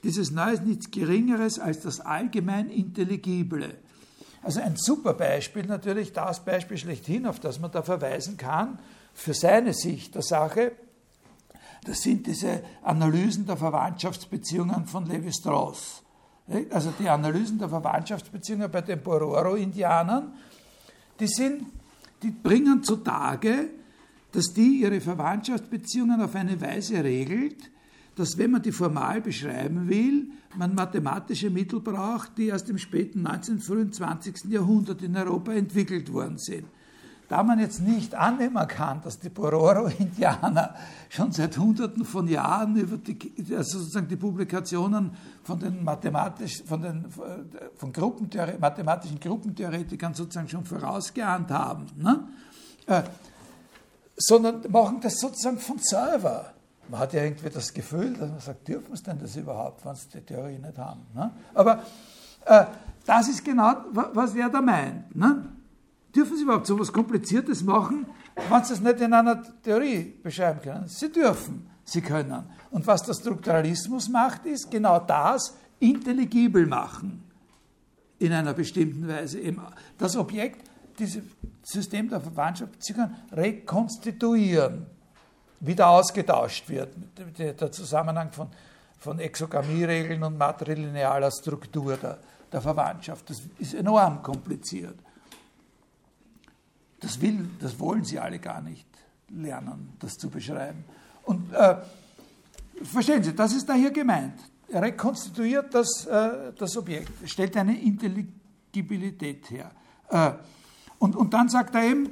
dieses Neue ist nichts Geringeres als das allgemein Intelligible. Also ein super Beispiel, natürlich das Beispiel schlechthin, auf das man da verweisen kann, für seine Sicht der Sache, das sind diese Analysen der Verwandtschaftsbeziehungen von Levi Strauss. Also die Analysen der Verwandtschaftsbeziehungen bei den Bororo-Indianern, die, die bringen zutage, dass die ihre Verwandtschaftsbeziehungen auf eine Weise regelt, dass wenn man die formal beschreiben will, man mathematische Mittel braucht, die aus dem späten 19., frühen 20. Jahrhundert in Europa entwickelt worden sind. Da man jetzt nicht annehmen kann, dass die Bororo-Indianer schon seit Hunderten von Jahren über die, also sozusagen die Publikationen von den, mathematisch, von den von Gruppentheore, mathematischen Gruppentheoretikern sozusagen schon vorausgeahnt haben, ne? äh, sondern machen das sozusagen von selber. Man hat ja irgendwie das Gefühl, dass man sagt, dürfen sie denn das überhaupt, wenn sie die Theorie nicht haben. Ne? Aber äh, das ist genau, was er da meint. Ne? Dürfen Sie überhaupt so etwas Kompliziertes machen, wenn Sie es nicht in einer Theorie beschreiben können? Sie dürfen, Sie können. Und was der Strukturalismus macht, ist genau das intelligibel machen. In einer bestimmten Weise. Das Objekt, dieses System der Verwandtschaft, Sie können rekonstituieren, wieder ausgetauscht wird. Der Zusammenhang von, von Exogamie-Regeln und matrilinealer Struktur der, der Verwandtschaft. Das ist enorm kompliziert. Das, will, das wollen sie alle gar nicht lernen, das zu beschreiben. Und äh, verstehen Sie, das ist da hier gemeint. Er rekonstituiert das, äh, das Objekt, stellt eine Intelligibilität her. Äh, und, und dann sagt er eben,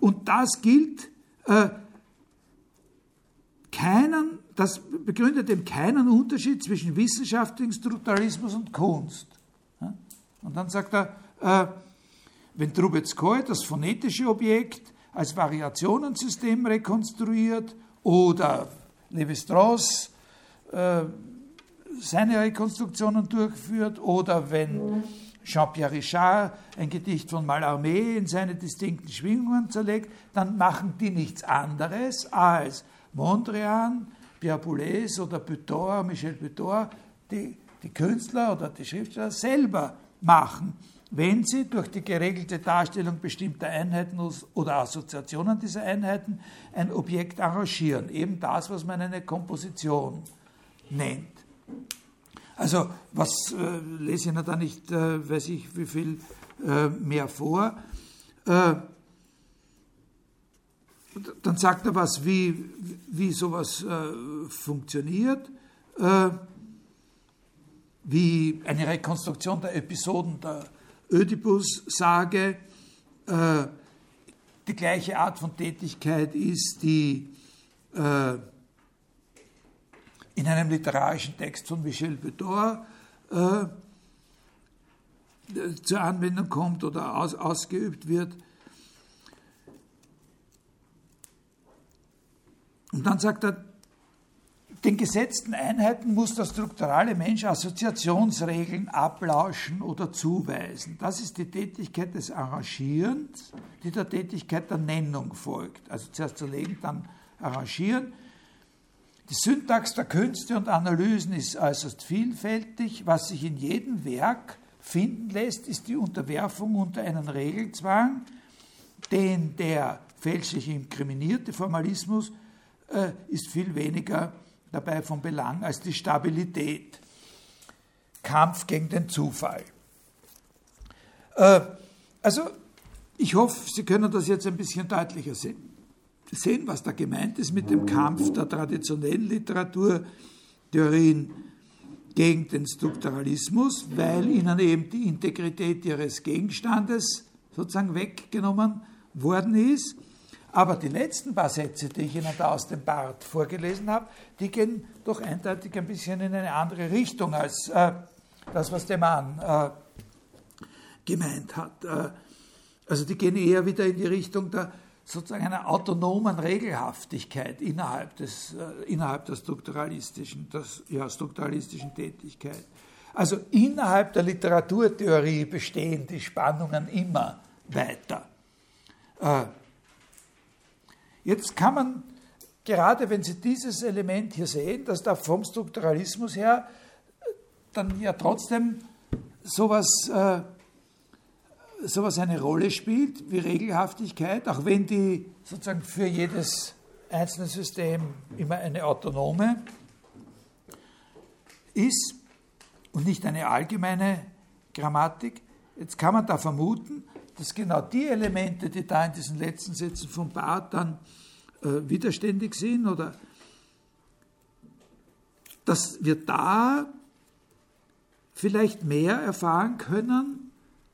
und das gilt äh, keinen, das begründet eben keinen Unterschied zwischen wissenschaftlichem Strukturalismus und Kunst. Und dann sagt er, äh, wenn Trubetskoy das phonetische Objekt als Variationensystem rekonstruiert oder Levi-Strauss äh, seine Rekonstruktionen durchführt oder wenn Jean-Pierre Richard ein Gedicht von Mallarmé in seine distinkten Schwingungen zerlegt, dann machen die nichts anderes als Mondrian, Pierre Boulez oder Butor, Michel Butor, die, die Künstler oder die Schriftsteller selber machen wenn sie durch die geregelte Darstellung bestimmter Einheiten oder Assoziationen dieser Einheiten ein Objekt arrangieren. Eben das, was man eine Komposition nennt. Also, was äh, lese ich da nicht, äh, weiß ich, wie viel äh, mehr vor. Äh, dann sagt er was, wie, wie sowas äh, funktioniert, äh, wie eine Rekonstruktion der Episoden der Ödipus-Sage äh, die gleiche Art von Tätigkeit ist, die äh, in einem literarischen Text von Michel Bedor äh, zur Anwendung kommt oder aus, ausgeübt wird. Und dann sagt er, den gesetzten Einheiten muss der strukturale Mensch Assoziationsregeln ablauschen oder zuweisen. Das ist die Tätigkeit des Arrangierens, die der Tätigkeit der Nennung folgt. Also zuerst zerlegen, dann arrangieren. Die Syntax der Künste und Analysen ist äußerst vielfältig. Was sich in jedem Werk finden lässt, ist die Unterwerfung unter einen Regelzwang, den der fälschlich inkriminierte Formalismus äh, ist viel weniger dabei von Belang als die Stabilität. Kampf gegen den Zufall. Äh, also, ich hoffe, Sie können das jetzt ein bisschen deutlicher sehen, sehen was da gemeint ist mit dem Kampf der traditionellen Literaturtheorien gegen den Strukturalismus, weil ihnen eben die Integrität ihres Gegenstandes sozusagen weggenommen worden ist. Aber die letzten paar Sätze, die ich Ihnen da aus dem Bart vorgelesen habe, die gehen doch eindeutig ein bisschen in eine andere Richtung als äh, das, was der Mann äh, gemeint hat. Äh, also die gehen eher wieder in die Richtung der sozusagen einer autonomen Regelhaftigkeit innerhalb, des, äh, innerhalb der strukturalistischen, des, ja, strukturalistischen Tätigkeit. Also innerhalb der Literaturtheorie bestehen die Spannungen immer weiter. Jetzt kann man, gerade wenn Sie dieses Element hier sehen, dass da vom Strukturalismus her dann ja trotzdem sowas, äh, sowas eine Rolle spielt wie Regelhaftigkeit, auch wenn die sozusagen für jedes einzelne System immer eine autonome ist und nicht eine allgemeine Grammatik. Jetzt kann man da vermuten, dass genau die Elemente, die da in diesen letzten Sätzen von Barth dann äh, widerständig sind oder dass wir da vielleicht mehr erfahren können,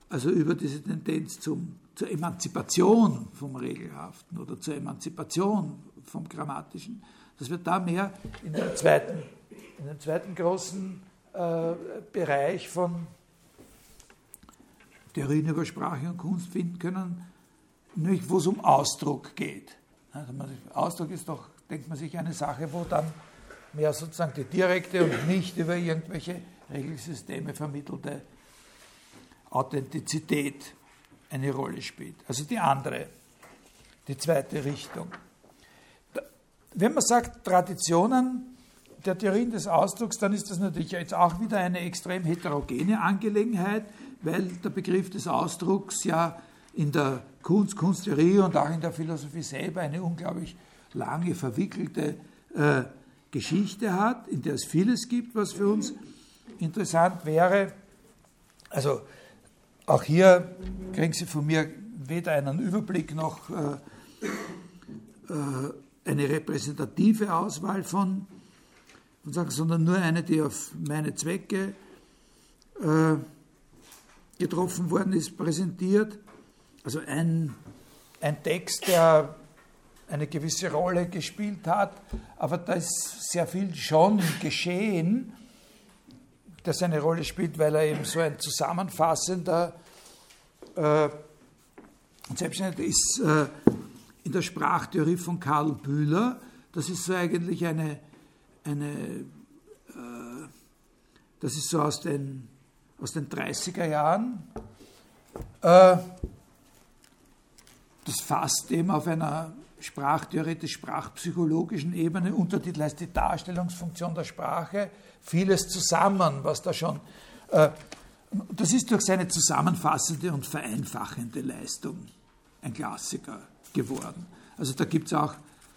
also über diese Tendenz zum, zur Emanzipation vom Regelhaften oder zur Emanzipation vom Grammatischen, dass wir da mehr in dem zweiten, in dem zweiten großen äh, Bereich von Theorien über Sprache und Kunst finden können, nämlich wo es um Ausdruck geht. Also Ausdruck ist doch, denkt man sich, eine Sache, wo dann mehr sozusagen die direkte und nicht über irgendwelche Regelsysteme vermittelte Authentizität eine Rolle spielt. Also die andere, die zweite Richtung. Wenn man sagt Traditionen der Theorien des Ausdrucks, dann ist das natürlich jetzt auch wieder eine extrem heterogene Angelegenheit weil der Begriff des Ausdrucks ja in der Kunst, Kunsttheorie und auch in der Philosophie selber eine unglaublich lange, verwickelte äh, Geschichte hat, in der es vieles gibt, was für uns interessant wäre. Also auch hier kriegen Sie von mir weder einen Überblick noch äh, äh, eine repräsentative Auswahl von, sondern nur eine, die auf meine Zwecke äh, getroffen worden ist, präsentiert. Also ein, ein Text, der eine gewisse Rolle gespielt hat, aber da ist sehr viel schon geschehen, das eine Rolle spielt, weil er eben so ein zusammenfassender äh, selbstständig ist äh, in der Sprachtheorie von Karl Bühler. Das ist so eigentlich eine, eine äh, das ist so aus den aus den 30er Jahren. Äh, das fasst eben auf einer sprachtheoretisch-sprachpsychologischen Ebene, Untertitel heißt die Darstellungsfunktion der Sprache, vieles zusammen, was da schon. Äh, das ist durch seine zusammenfassende und vereinfachende Leistung ein Klassiker geworden. Also da gibt es auch,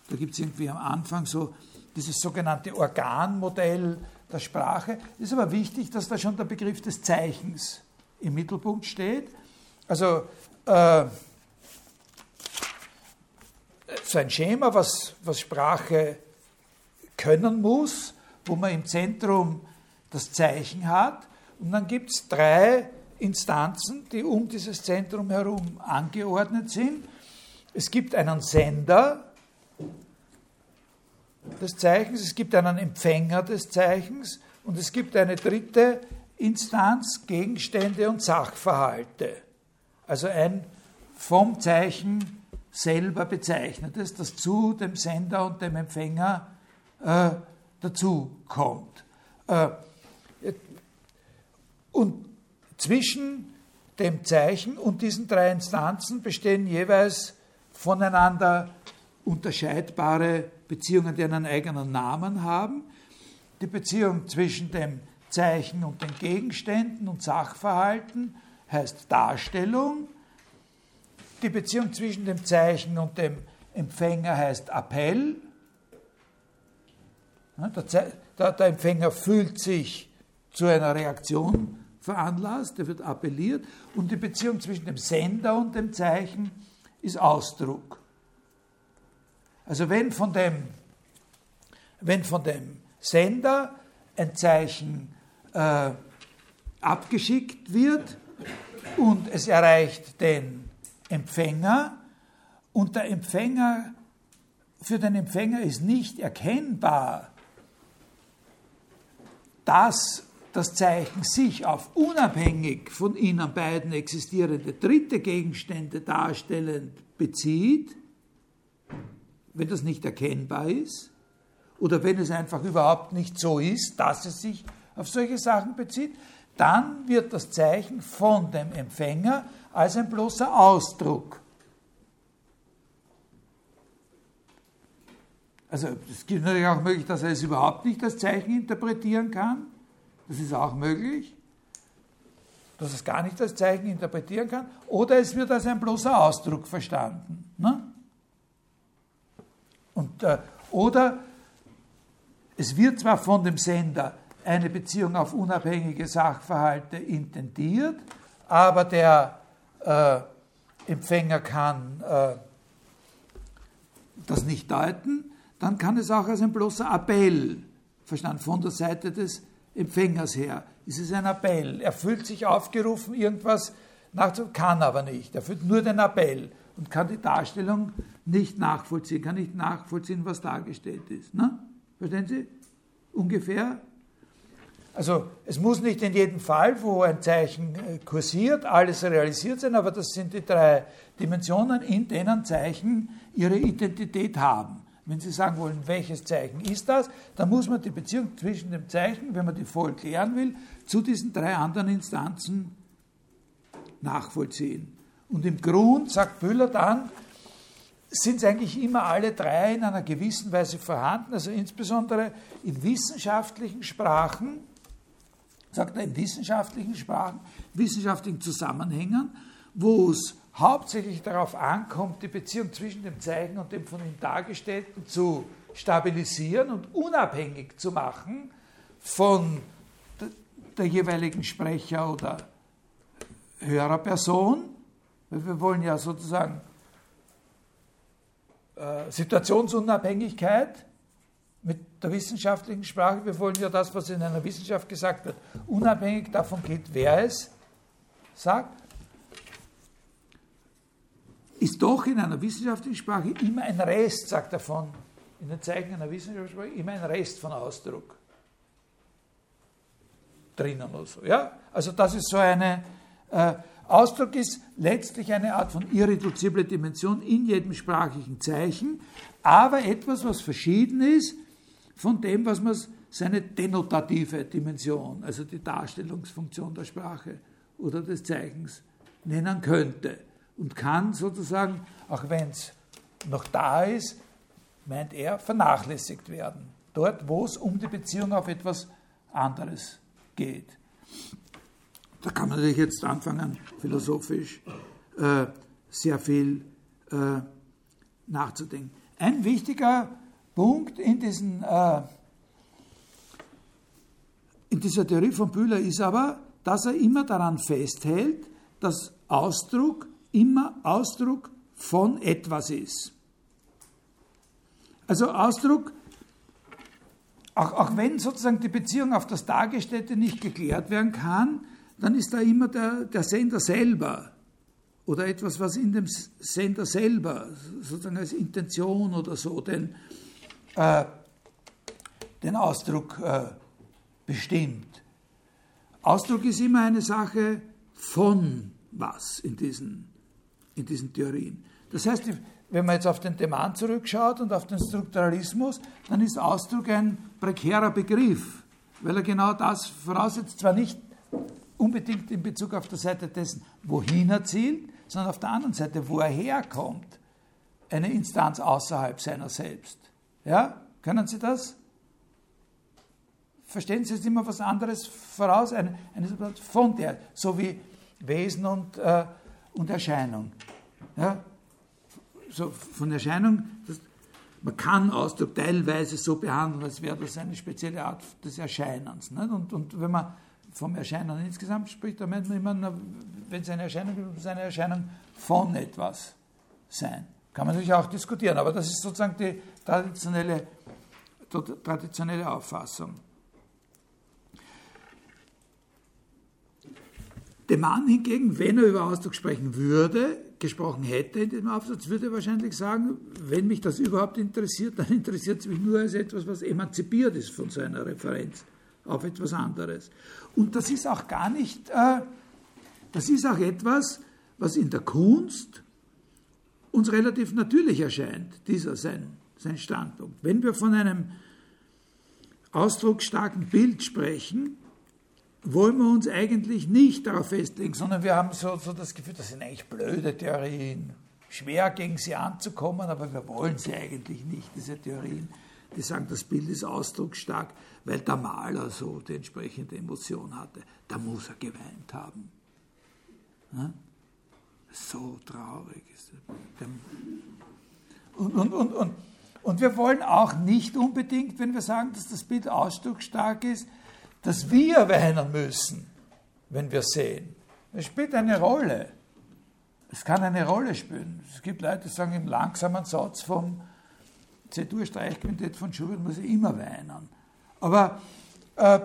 da gibt es irgendwie am Anfang so dieses sogenannte Organmodell der Sprache. Es ist aber wichtig, dass da schon der Begriff des Zeichens im Mittelpunkt steht. Also äh, so ein Schema, was, was Sprache können muss, wo man im Zentrum das Zeichen hat. Und dann gibt es drei Instanzen, die um dieses Zentrum herum angeordnet sind. Es gibt einen Sender des Zeichens, es gibt einen Empfänger des Zeichens und es gibt eine dritte Instanz, Gegenstände und Sachverhalte. Also ein vom Zeichen selber bezeichnetes, das zu dem Sender und dem Empfänger äh, dazu kommt. Äh, und zwischen dem Zeichen und diesen drei Instanzen bestehen jeweils voneinander unterscheidbare Beziehungen, die einen eigenen Namen haben. Die Beziehung zwischen dem Zeichen und den Gegenständen und Sachverhalten heißt Darstellung. Die Beziehung zwischen dem Zeichen und dem Empfänger heißt Appell. Der, Empfänger fühlt sich zu einer Reaktion veranlasst, er wird appelliert und die Beziehung zwischen dem Sender und dem Zeichen ist Ausdruck. Also wenn von dem, wenn von dem Sender ein Zeichen äh, abgeschickt wird und es erreicht den Empfänger und der Empfänger, für den Empfänger ist nicht erkennbar, dass das Zeichen sich auf unabhängig von ihnen beiden existierende dritte Gegenstände darstellend bezieht, wenn das nicht erkennbar ist, oder wenn es einfach überhaupt nicht so ist, dass es sich auf solche Sachen bezieht, dann wird das Zeichen von dem Empfänger als ein bloßer Ausdruck. Also es gibt natürlich auch möglich, dass er es überhaupt nicht als Zeichen interpretieren kann. Das ist auch möglich, dass es gar nicht als Zeichen interpretieren kann. Oder es wird als ein bloßer Ausdruck verstanden. Ne? Und, äh, oder es wird zwar von dem Sender eine Beziehung auf unabhängige Sachverhalte intendiert, aber der äh, Empfänger kann äh, das nicht deuten, dann kann es auch als ein bloßer Appell verstanden von der Seite des Empfängers her. Ist es ein Appell? Er fühlt sich aufgerufen, irgendwas nachzudenken, kann aber nicht. Er fühlt nur den Appell und kann die Darstellung nicht nachvollziehen, kann nicht nachvollziehen, was dargestellt ist. Ne? Verstehen Sie? Ungefähr. Also es muss nicht in jedem Fall, wo ein Zeichen äh, kursiert, alles realisiert sein, aber das sind die drei Dimensionen, in denen Zeichen ihre Identität haben. Wenn Sie sagen wollen, welches Zeichen ist das, dann muss man die Beziehung zwischen dem Zeichen, wenn man die voll klären will, zu diesen drei anderen Instanzen nachvollziehen. Und im Grund, sagt Bühler dann, sind eigentlich immer alle drei in einer gewissen Weise vorhanden, also insbesondere in wissenschaftlichen Sprachen, sagt er in wissenschaftlichen Sprachen, wissenschaftlichen Zusammenhängen, wo es hauptsächlich darauf ankommt, die Beziehung zwischen dem Zeichen und dem von ihm Dargestellten zu stabilisieren und unabhängig zu machen von der jeweiligen Sprecher oder Hörerperson. Wir wollen ja sozusagen äh, Situationsunabhängigkeit mit der wissenschaftlichen Sprache. Wir wollen ja das, was in einer Wissenschaft gesagt wird, unabhängig davon geht, wer es sagt, ist doch in einer wissenschaftlichen Sprache immer ein Rest, sagt er von, in den Zeichen einer wissenschaftlichen Sprache, immer ein Rest von Ausdruck drinnen oder so. Ja? Also das ist so eine, äh, Ausdruck ist letztlich eine Art von irreduzibler Dimension in jedem sprachlichen Zeichen, aber etwas, was verschieden ist von dem, was man seine denotative Dimension, also die Darstellungsfunktion der Sprache oder des Zeichens nennen könnte und kann sozusagen, auch wenn es noch da ist, meint er, vernachlässigt werden. Dort, wo es um die Beziehung auf etwas anderes geht. Da kann man natürlich jetzt anfangen, philosophisch äh, sehr viel äh, nachzudenken. Ein wichtiger Punkt in, diesen, äh, in dieser Theorie von Bühler ist aber, dass er immer daran festhält, dass Ausdruck immer Ausdruck von etwas ist. Also Ausdruck, auch, auch wenn sozusagen die Beziehung auf das Tagesstätte nicht geklärt werden kann, dann ist da immer der, der Sender selber oder etwas, was in dem Sender selber sozusagen als Intention oder so den, äh, den Ausdruck äh, bestimmt. Ausdruck ist immer eine Sache von was in diesen, in diesen Theorien. Das heißt, wenn man jetzt auf den Demand zurückschaut und auf den Strukturalismus, dann ist Ausdruck ein prekärer Begriff, weil er genau das voraussetzt, zwar nicht unbedingt in Bezug auf der Seite dessen, wohin er zielt, sondern auf der anderen Seite, wo er herkommt, eine Instanz außerhalb seiner selbst. Ja, können Sie das? Verstehen Sie jetzt immer was anderes voraus? Eine, eine von der, so wie Wesen und, äh, und Erscheinung. Ja? So von Erscheinung, das, man kann Ausdruck teilweise so behandeln, als wäre das eine spezielle Art des Erscheinens. Und, und wenn man vom Erscheinen insgesamt spricht, dann meint man immer, wenn es eine Erscheinung gibt, muss eine Erscheinung von etwas sein. Kann man natürlich auch diskutieren, aber das ist sozusagen die traditionelle, traditionelle Auffassung. Der Mann hingegen, wenn er über Ausdruck sprechen würde, gesprochen hätte in diesem Aufsatz, würde er wahrscheinlich sagen, wenn mich das überhaupt interessiert, dann interessiert es mich nur als etwas, was emanzipiert ist von so einer Referenz auf etwas anderes. Und das ist auch gar nicht, äh, das ist auch etwas, was in der Kunst uns relativ natürlich erscheint, dieser sein, sein Standpunkt. Wenn wir von einem ausdrucksstarken Bild sprechen, wollen wir uns eigentlich nicht darauf festlegen, sondern wir haben so, so das Gefühl, das sind eigentlich blöde Theorien, schwer gegen sie anzukommen, aber wir wollen sie eigentlich nicht, diese Theorien, die sagen, das Bild ist ausdrucksstark, weil der Maler so die entsprechende Emotion hatte. Da muss er geweint haben. So traurig ist er. Und, und, und, und, und wir wollen auch nicht unbedingt, wenn wir sagen, dass das Bild ausdrucksstark ist, dass wir weinen müssen, wenn wir sehen. Es spielt eine Rolle. Es kann eine Rolle spielen. Es gibt Leute, die sagen, im langsamen Satz vom C-Dur-Streichquintett von Schubert muss ich immer weinen. Aber äh,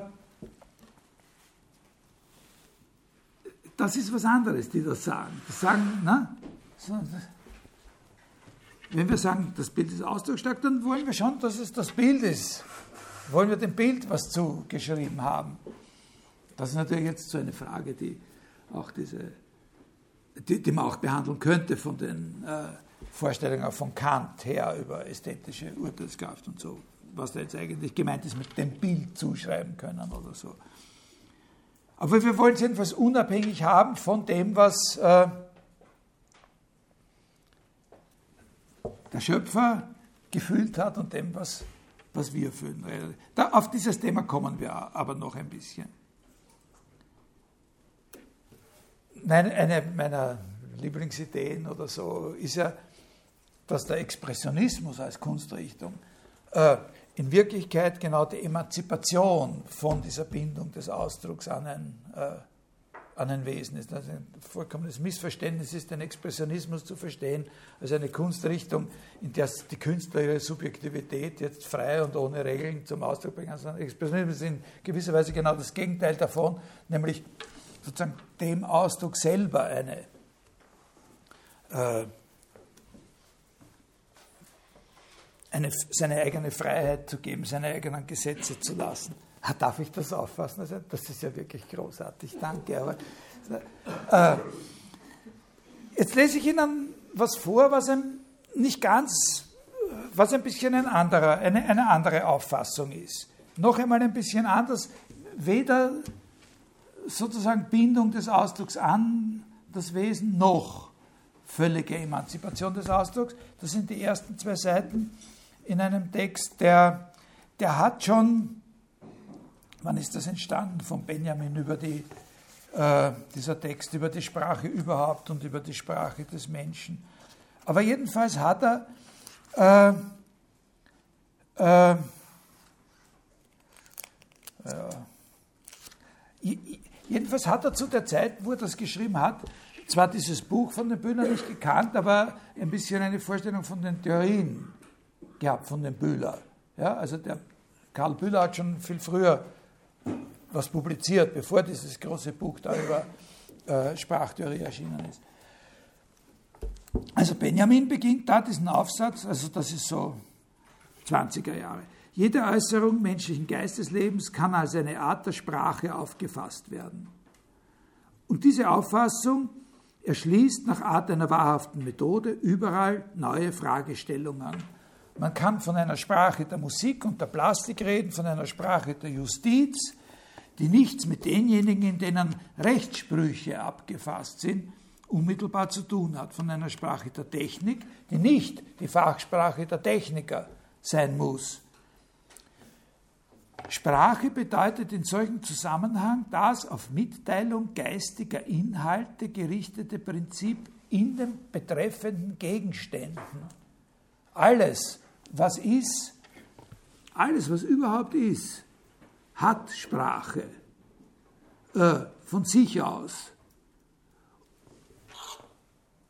das ist was anderes, die das sagen. Die sagen, na, wenn wir sagen, das Bild ist ausdrucksstark, dann wollen wir schon, dass es das Bild ist wollen wir dem Bild was zugeschrieben haben? Das ist natürlich jetzt so eine Frage, die auch diese, die, die man auch behandeln könnte von den äh, Vorstellungen von Kant her über ästhetische Urteilskraft und so, was da jetzt eigentlich gemeint ist mit dem Bild zuschreiben können oder so. Aber wir wollen es jedenfalls unabhängig haben von dem, was äh, der Schöpfer gefühlt hat und dem, was was wir fühlen. Da, auf dieses Thema kommen wir aber noch ein bisschen. Meine, eine meiner Lieblingsideen oder so ist ja, dass der Expressionismus als Kunstrichtung äh, in Wirklichkeit genau die Emanzipation von dieser Bindung des Ausdrucks an ein äh, an ein Wesen ist. Also ein vollkommenes Missverständnis ist, den Expressionismus zu verstehen als eine Kunstrichtung, in der die Künstler ihre Subjektivität jetzt frei und ohne Regeln zum Ausdruck bringen. Also Expressionismus ist in gewisser Weise genau das Gegenteil davon, nämlich sozusagen dem Ausdruck selber eine äh, eine, seine eigene Freiheit zu geben, seine eigenen Gesetze zu lassen. Darf ich das auffassen? Also, das ist ja wirklich großartig, danke. Aber, äh, jetzt lese ich Ihnen was vor, was ein nicht ganz, was ein bisschen ein anderer, eine, eine andere Auffassung ist. Noch einmal ein bisschen anders, weder sozusagen Bindung des Ausdrucks an das Wesen noch völlige Emanzipation des Ausdrucks. Das sind die ersten zwei Seiten in einem Text, der, der hat schon Wann ist das entstanden? Von Benjamin über die, äh, dieser Text über die Sprache überhaupt und über die Sprache des Menschen? Aber jedenfalls hat er äh, äh, jedenfalls hat er zu der Zeit, wo er das geschrieben hat, zwar dieses Buch von den Bühner nicht gekannt, aber ein bisschen eine Vorstellung von den Theorien gehabt von dem Bühler. Ja, also der Karl Bühler hat schon viel früher was publiziert, bevor dieses große Buch da über äh, Sprachtheorie erschienen ist. Also Benjamin beginnt da diesen Aufsatz, also das ist so 20er Jahre. Jede Äußerung menschlichen Geisteslebens kann als eine Art der Sprache aufgefasst werden. Und diese Auffassung erschließt nach Art einer wahrhaften Methode überall neue Fragestellungen. Man kann von einer Sprache der Musik und der Plastik reden, von einer Sprache der Justiz, die nichts mit denjenigen, in denen Rechtssprüche abgefasst sind, unmittelbar zu tun hat, von einer Sprache der Technik, die nicht die Fachsprache der Techniker sein muss. Sprache bedeutet in solchem Zusammenhang das auf Mitteilung geistiger Inhalte gerichtete Prinzip in den betreffenden Gegenständen. Alles, was ist, alles, was überhaupt ist, hat Sprache äh, von sich aus.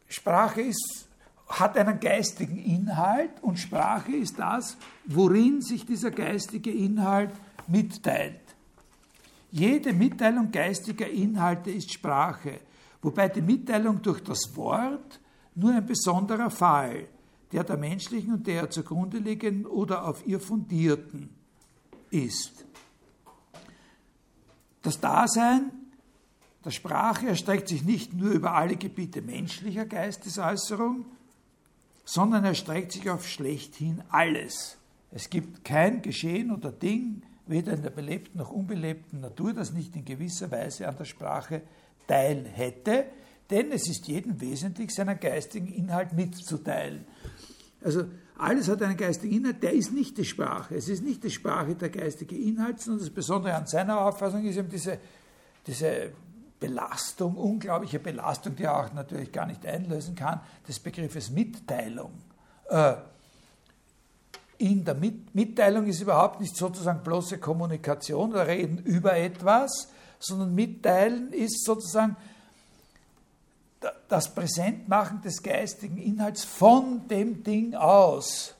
Sprache ist, hat einen geistigen Inhalt und Sprache ist das, worin sich dieser geistige Inhalt mitteilt. Jede Mitteilung geistiger Inhalte ist Sprache, wobei die Mitteilung durch das Wort nur ein besonderer Fall, der der menschlichen und der zugrunde liegenden oder auf ihr fundierten ist. Das Dasein der Sprache erstreckt sich nicht nur über alle Gebiete menschlicher Geistesäußerung, sondern erstreckt sich auf schlechthin alles. Es gibt kein Geschehen oder Ding, weder in der belebten noch unbelebten Natur, das nicht in gewisser Weise an der Sprache teil hätte, denn es ist jedem wesentlich, seinen geistigen Inhalt mitzuteilen. Also alles hat einen geistigen Inhalt, der ist nicht die Sprache. Es ist nicht die Sprache der geistige Inhalt, sondern das Besondere an seiner Auffassung ist eben diese, diese Belastung, unglaubliche Belastung, die er auch natürlich gar nicht einlösen kann, des Begriffes Mitteilung. Äh, in der Mitteilung ist überhaupt nicht sozusagen bloße Kommunikation oder Reden über etwas, sondern Mitteilen ist sozusagen das Präsentmachen des geistigen Inhalts von dem Ding aus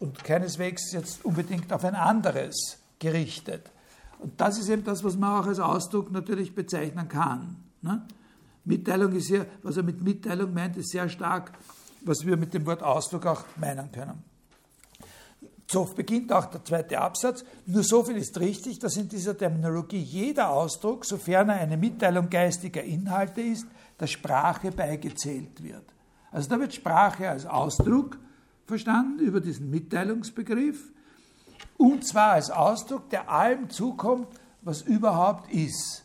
und keineswegs jetzt unbedingt auf ein anderes gerichtet. Und das ist eben das, was man auch als Ausdruck natürlich bezeichnen kann. Ne? Mitteilung ist ja, was er mit Mitteilung meint, ist sehr stark, was wir mit dem Wort Ausdruck auch meinen können. So beginnt auch der zweite Absatz. Nur so viel ist richtig, dass in dieser Terminologie jeder Ausdruck, sofern er eine Mitteilung geistiger Inhalte ist, der Sprache beigezählt wird. Also da wird Sprache als Ausdruck verstanden über diesen Mitteilungsbegriff und zwar als Ausdruck, der allem zukommt, was überhaupt ist.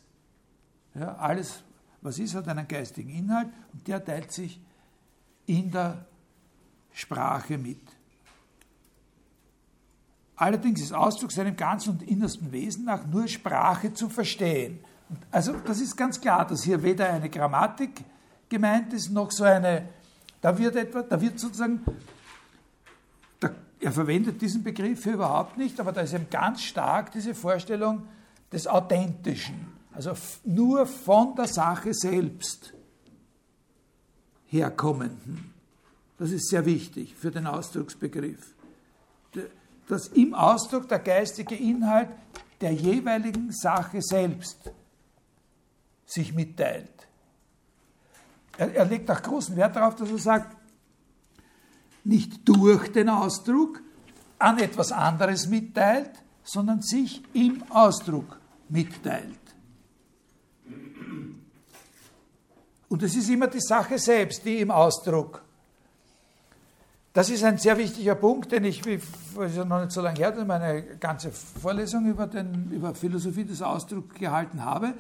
Ja, alles, was ist, hat einen geistigen Inhalt und der teilt sich in der Sprache mit. Allerdings ist Ausdruck seinem ganzen und innersten Wesen nach nur Sprache zu verstehen. Also das ist ganz klar, dass hier weder eine Grammatik gemeint ist, noch so eine, da wird etwa, da wird sozusagen, da, er verwendet diesen Begriff hier überhaupt nicht, aber da ist eben ganz stark diese Vorstellung des Authentischen, also nur von der Sache selbst herkommenden. Das ist sehr wichtig für den Ausdrucksbegriff. Dass im Ausdruck der geistige Inhalt der jeweiligen Sache selbst sich mitteilt. Er, er legt auch großen Wert darauf, dass er sagt, nicht durch den Ausdruck an etwas anderes mitteilt, sondern sich im Ausdruck mitteilt. Und es ist immer die Sache selbst, die im Ausdruck. Das ist ein sehr wichtiger Punkt, den ich, wie noch nicht so lange her, meine ganze Vorlesung über, den, über Philosophie des Ausdrucks gehalten habe.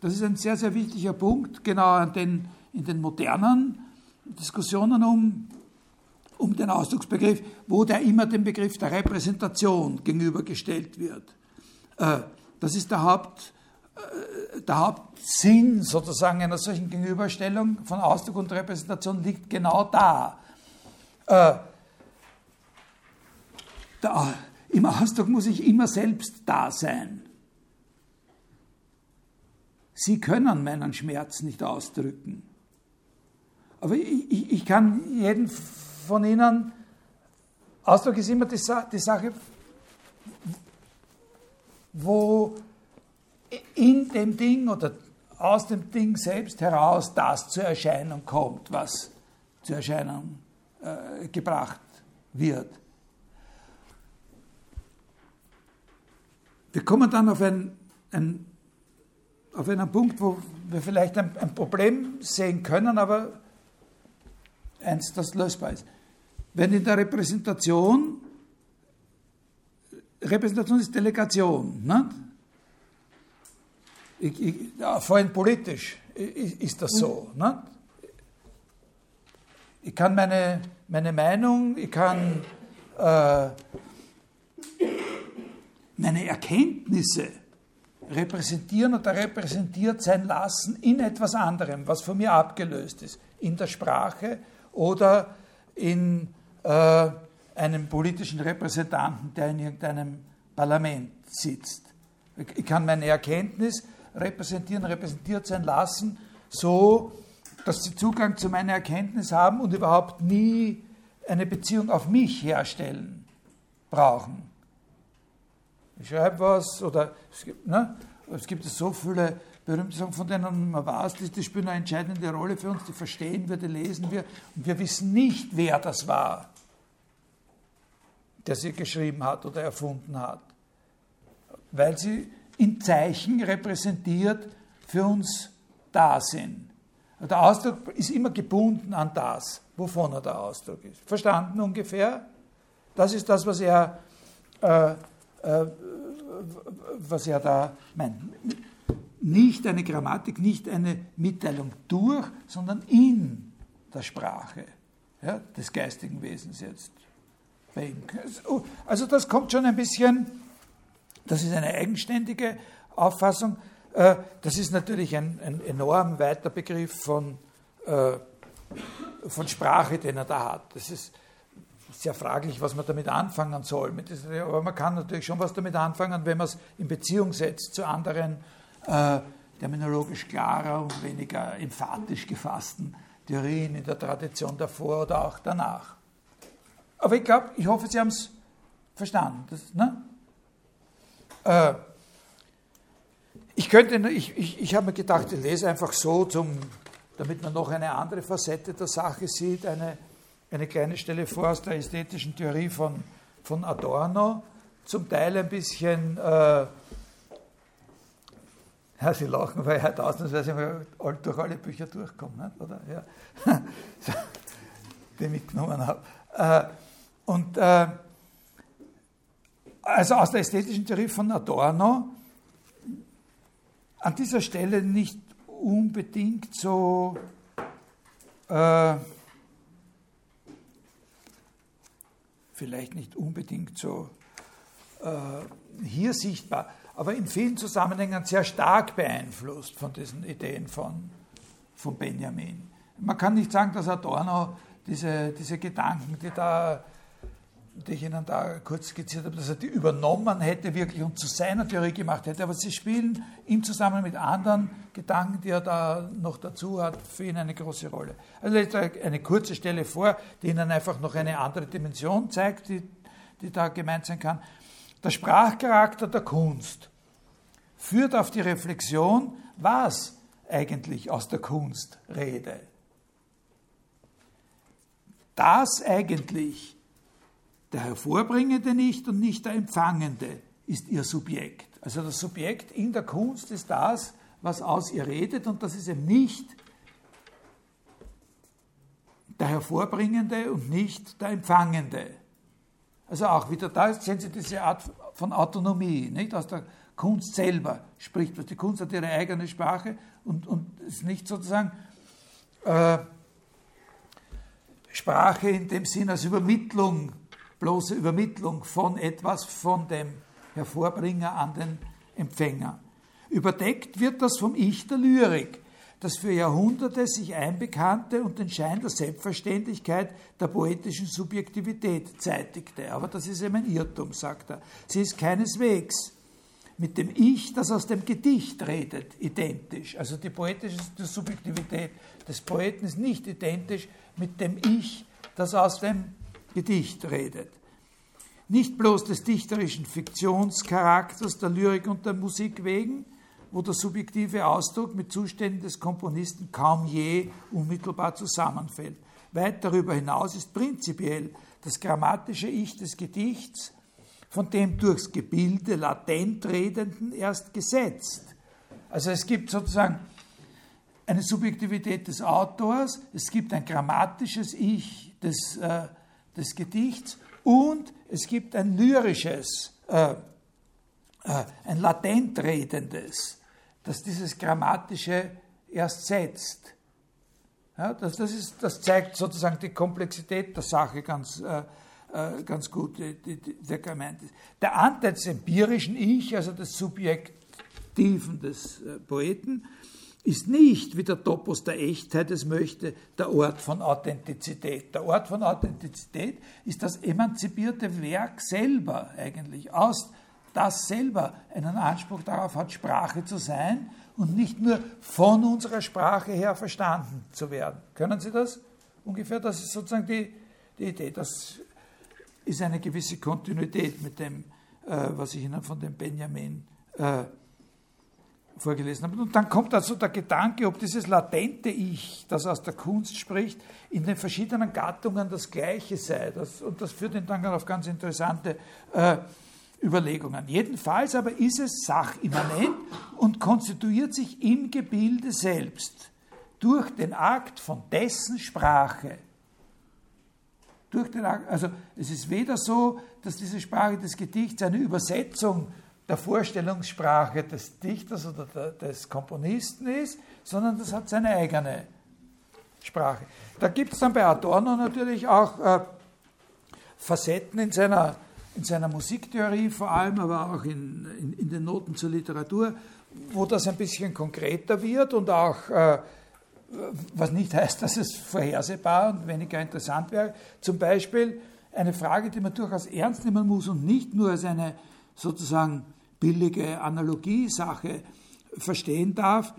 Das ist ein sehr, sehr wichtiger Punkt, genau den, in den modernen Diskussionen um, um den Ausdrucksbegriff, wo der immer dem Begriff der Repräsentation gegenübergestellt wird. Äh, das ist der, Haupt, äh, der Hauptsinn sozusagen einer solchen Gegenüberstellung von Ausdruck und Repräsentation liegt genau da. Äh, da Im Ausdruck muss ich immer selbst da sein. Sie können meinen Schmerz nicht ausdrücken. Aber ich, ich, ich kann jeden von Ihnen Ausdruck ist immer die, die Sache, wo in dem Ding oder aus dem Ding selbst heraus das zur Erscheinung kommt, was zur Erscheinung äh, gebracht wird. Wir kommen dann auf, ein, ein, auf einen Punkt, wo wir vielleicht ein, ein Problem sehen können, aber eins, das lösbar ist. Wenn in der Repräsentation, Repräsentation ist Delegation, ne? Ich, ich, ja, vorhin politisch ist das so. Ne? Ich kann meine, meine Meinung, ich kann äh, meine Erkenntnisse repräsentieren oder repräsentiert sein lassen in etwas anderem, was von mir abgelöst ist, in der Sprache oder in äh, einem politischen Repräsentanten, der in irgendeinem Parlament sitzt. Ich kann meine Erkenntnis repräsentieren, repräsentiert sein lassen, so dass sie Zugang zu meiner Erkenntnis haben und überhaupt nie eine Beziehung auf mich herstellen brauchen. Ich schreibe was oder es gibt, ne, es gibt so viele berühmte Sachen, von denen man weiß, die, die spielen eine entscheidende Rolle für uns, die verstehen wir, die lesen wir und wir wissen nicht, wer das war, der sie geschrieben hat oder erfunden hat, weil sie in Zeichen repräsentiert für uns da sind. Der Ausdruck ist immer gebunden an das, wovon er der Ausdruck ist. Verstanden ungefähr? Das ist das, was er, äh, äh, was er da meint. Nicht eine Grammatik, nicht eine Mitteilung durch, sondern in der Sprache ja, des geistigen Wesens jetzt. Also das kommt schon ein bisschen das ist eine eigenständige Auffassung. Äh, das ist natürlich ein, ein enorm weiter Begriff von, äh, von Sprache, den er da hat. Das ist sehr fraglich, was man damit anfangen soll. Aber man kann natürlich schon was damit anfangen, wenn man es in Beziehung setzt zu anderen äh, terminologisch klarer und weniger emphatisch gefassten Theorien in der Tradition davor oder auch danach. Aber ich glaube, ich hoffe, Sie haben es verstanden. Das, ne? Äh, ich könnte, ich, ich, ich habe mir gedacht, ich lese einfach so, zum, damit man noch eine andere Facette der Sache sieht, eine, eine kleine Stelle vor aus der ästhetischen Theorie von, von Adorno, zum Teil ein bisschen, äh, ja, Sie lachen, weil ich heute ausnahmsweise mal durch alle Bücher durchkomme, nicht? oder? Ja. <laughs> die mitgenommen habe. Äh, und äh, also aus der ästhetischen Theorie von Adorno, an dieser Stelle nicht unbedingt so äh, vielleicht nicht unbedingt so äh, hier sichtbar, aber in vielen Zusammenhängen sehr stark beeinflusst von diesen Ideen von, von Benjamin. Man kann nicht sagen, dass Adorno diese, diese Gedanken, die da die ich Ihnen da kurz skizziert habe, dass er die übernommen hätte wirklich und zu seiner Theorie gemacht hätte. Aber sie spielen im Zusammenhang mit anderen Gedanken, die er da noch dazu hat, für ihn eine große Rolle. Also jetzt eine kurze Stelle vor, die Ihnen einfach noch eine andere Dimension zeigt, die, die da gemeint sein kann. Der Sprachcharakter der Kunst führt auf die Reflexion, was eigentlich aus der Kunst rede. Das eigentlich der Hervorbringende nicht und nicht der Empfangende ist ihr Subjekt. Also das Subjekt in der Kunst ist das, was aus ihr redet und das ist eben nicht der Hervorbringende und nicht der Empfangende. Also auch wieder da sehen Sie diese Art von Autonomie, nicht aus der Kunst selber spricht. Die Kunst hat ihre eigene Sprache und, und ist nicht sozusagen äh, Sprache in dem Sinn als Übermittlung bloße Übermittlung von etwas von dem Hervorbringer an den Empfänger. Überdeckt wird das vom Ich der Lyrik, das für Jahrhunderte sich einbekannte und den Schein der Selbstverständlichkeit der poetischen Subjektivität zeitigte. Aber das ist eben ein Irrtum, sagt er. Sie ist keineswegs mit dem Ich, das aus dem Gedicht redet, identisch. Also die poetische Subjektivität des Poeten ist nicht identisch mit dem Ich, das aus dem Gedicht redet. nicht bloß des dichterischen Fiktionscharakters der Lyrik und der Musik wegen, wo der subjektive Ausdruck mit Zuständen des Komponisten kaum je unmittelbar zusammenfällt. Weit darüber hinaus ist prinzipiell das grammatische Ich des Gedichts von dem durchs Gebilde latent Redenden erst gesetzt. Also es gibt sozusagen eine Subjektivität des Autors, es gibt ein grammatisches Ich des, äh, des Gedichts und es gibt ein lyrisches, äh, äh, ein latent redendes, das dieses Grammatische erst setzt. Ja, das, das, ist, das zeigt sozusagen die Komplexität der Sache ganz, äh, äh ganz gut, die, die, der gemeint ist. Der Anteil des empirischen Ich, also des Subjektiven des äh, Poeten, ist nicht, wie der Topos der Echtheit es möchte, der Ort von Authentizität. Der Ort von Authentizität ist das emanzipierte Werk selber eigentlich, aus das selber einen Anspruch darauf hat, Sprache zu sein und nicht nur von unserer Sprache her verstanden zu werden. Können Sie das? Ungefähr, das ist sozusagen die, die Idee. Das ist eine gewisse Kontinuität mit dem, äh, was ich Ihnen von dem Benjamin äh, vorgelesen habe. Und dann kommt also der Gedanke, ob dieses latente Ich, das aus der Kunst spricht, in den verschiedenen Gattungen das Gleiche sei. Das, und das führt ihn dann auf ganz interessante äh, Überlegungen. Jedenfalls aber ist es sachimmanent und konstituiert sich im Gebilde selbst durch den Akt von dessen Sprache. Durch den Akt, also es ist weder so, dass diese Sprache des Gedichts eine Übersetzung der Vorstellungssprache des Dichters oder des Komponisten ist, sondern das hat seine eigene Sprache. Da gibt es dann bei Adorno natürlich auch äh, Facetten in seiner, in seiner Musiktheorie, vor allem aber auch in, in, in, den Noten zur Literatur, wo das ein bisschen konkreter wird und auch, äh, was nicht heißt, dass es vorhersehbar und weniger interessant wäre. Zum Beispiel eine Frage, die man durchaus ernst nehmen muss und nicht nur als eine sozusagen billige Analogiesache verstehen darf.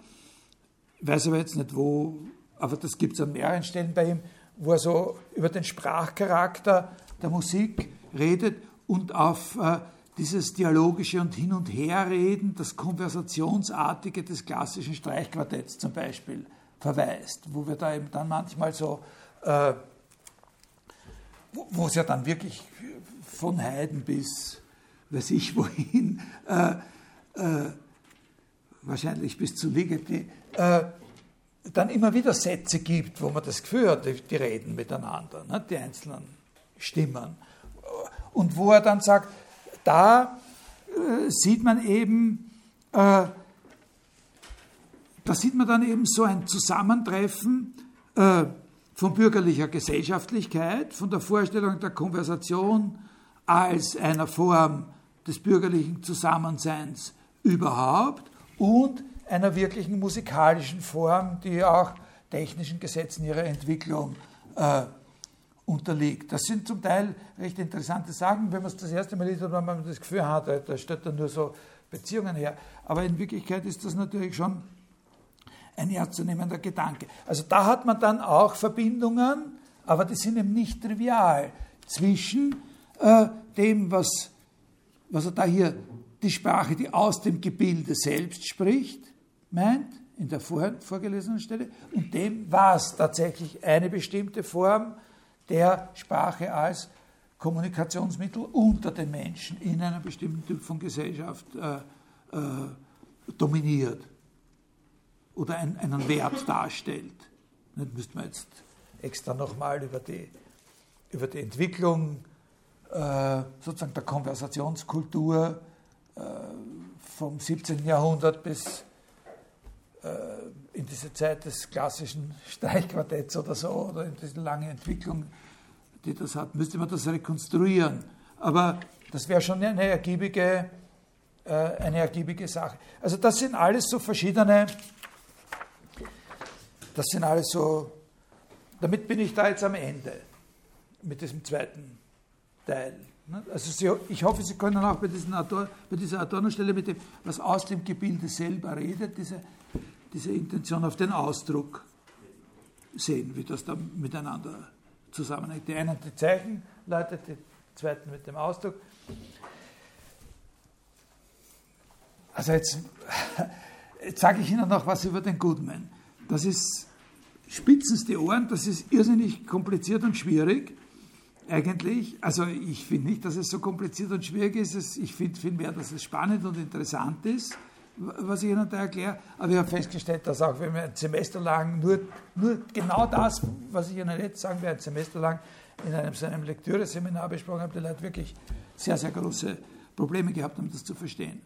Ich weiß aber jetzt nicht wo, aber das gibt es an mehreren Stellen bei ihm, wo er so über den Sprachcharakter der Musik redet und auf äh, dieses dialogische und Hin- und Herreden, das Konversationsartige des klassischen Streichquartetts zum Beispiel verweist, wo wir da eben dann manchmal so, äh, wo es ja dann wirklich von Haydn bis weiß ich wohin, äh, äh, wahrscheinlich bis zu Ligeti, äh, dann immer wieder Sätze gibt, wo man das Gefühl hat, die, die reden miteinander, ne, die einzelnen Stimmen. Und wo er dann sagt, da äh, sieht man eben, äh, da sieht man dann eben so ein Zusammentreffen äh, von bürgerlicher Gesellschaftlichkeit, von der Vorstellung der Konversation als einer Form des bürgerlichen Zusammenseins überhaupt und einer wirklichen musikalischen Form, die auch technischen Gesetzen ihrer Entwicklung äh, unterliegt. Das sind zum Teil recht interessante Sachen, wenn man es das erste Mal liest, wenn man das Gefühl hat, da stellt dann nur so Beziehungen her. Aber in Wirklichkeit ist das natürlich schon ein ernstzunehmender Gedanke. Also da hat man dann auch Verbindungen, aber die sind eben nicht trivial zwischen äh, dem, was was er da hier die Sprache, die aus dem Gebilde selbst spricht, meint, in der vorher vorgelesenen Stelle, und dem, was tatsächlich eine bestimmte Form der Sprache als Kommunikationsmittel unter den Menschen in einem bestimmten Typ von Gesellschaft äh, äh, dominiert oder ein, einen Wert darstellt. Das müsste man jetzt extra nochmal über die, über die Entwicklung äh, sozusagen der Konversationskultur äh, vom 17. Jahrhundert bis äh, in diese Zeit des klassischen <laughs> Streichquartetts oder so, oder in diese lange Entwicklung, die das hat, müsste man das rekonstruieren. Aber das wäre schon eine ergiebige, eine ergiebige Sache. Also das sind alles so verschiedene, das sind alles so, damit bin ich da jetzt am Ende mit diesem zweiten Teil. Ne? Also Sie, ich hoffe, Sie können auch bei, Ador, bei dieser Adorno-Stelle mit dem, was aus dem Gebilde selber redet, diese, diese Intention auf den Ausdruck sehen, wie das da miteinander zusammenhängt. Die einen die Zeichenleute, die zweiten mit dem Ausdruck. Also jetzt, <laughs> jetzt sage ich Ihnen noch was über den Goodman. Das ist spitzenste Ohren, das ist irrsinnig kompliziert und schwierig eigentlich. Also ich finde nicht, dass es so kompliziert und schwierig ist. Ich finde vielmehr, dass es spannend und interessant ist, was ich Ihnen da erkläre. Aber ich habe festgestellt, dass auch wenn wir ein Semester lang nur, nur genau das, was ich Ihnen jetzt sagen werde, ein Semester lang in einem, so einem Lektüreseminar besprochen habe, die Leute wirklich sehr, sehr große Probleme gehabt haben, das zu verstehen.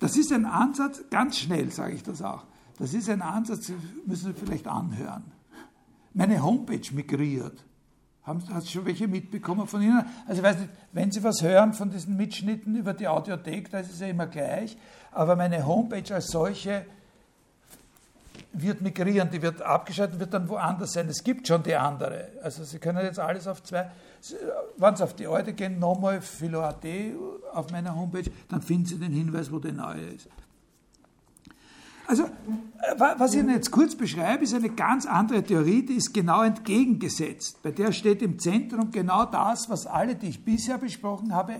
Das ist ein Ansatz, ganz schnell sage ich das auch, das ist ein Ansatz, Sie müssen Sie vielleicht anhören. Meine Homepage migriert. Haben Sie schon welche mitbekommen von Ihnen? Also ich weiß nicht, wenn Sie was hören von diesen Mitschnitten über die Audiothek, da ist es ja immer gleich. Aber meine Homepage als solche wird migrieren, die wird abgeschaltet, wird dann woanders sein. Es gibt schon die andere. Also Sie können jetzt alles auf zwei, wenn Sie auf die alte gehen, nochmal philo.at auf meiner Homepage, dann finden Sie den Hinweis, wo die neue ist. Also, äh, was ich Ihnen jetzt kurz beschreibe, ist eine ganz andere Theorie, die ist genau entgegengesetzt. Bei der steht im Zentrum genau das, was alle, die ich bisher besprochen habe,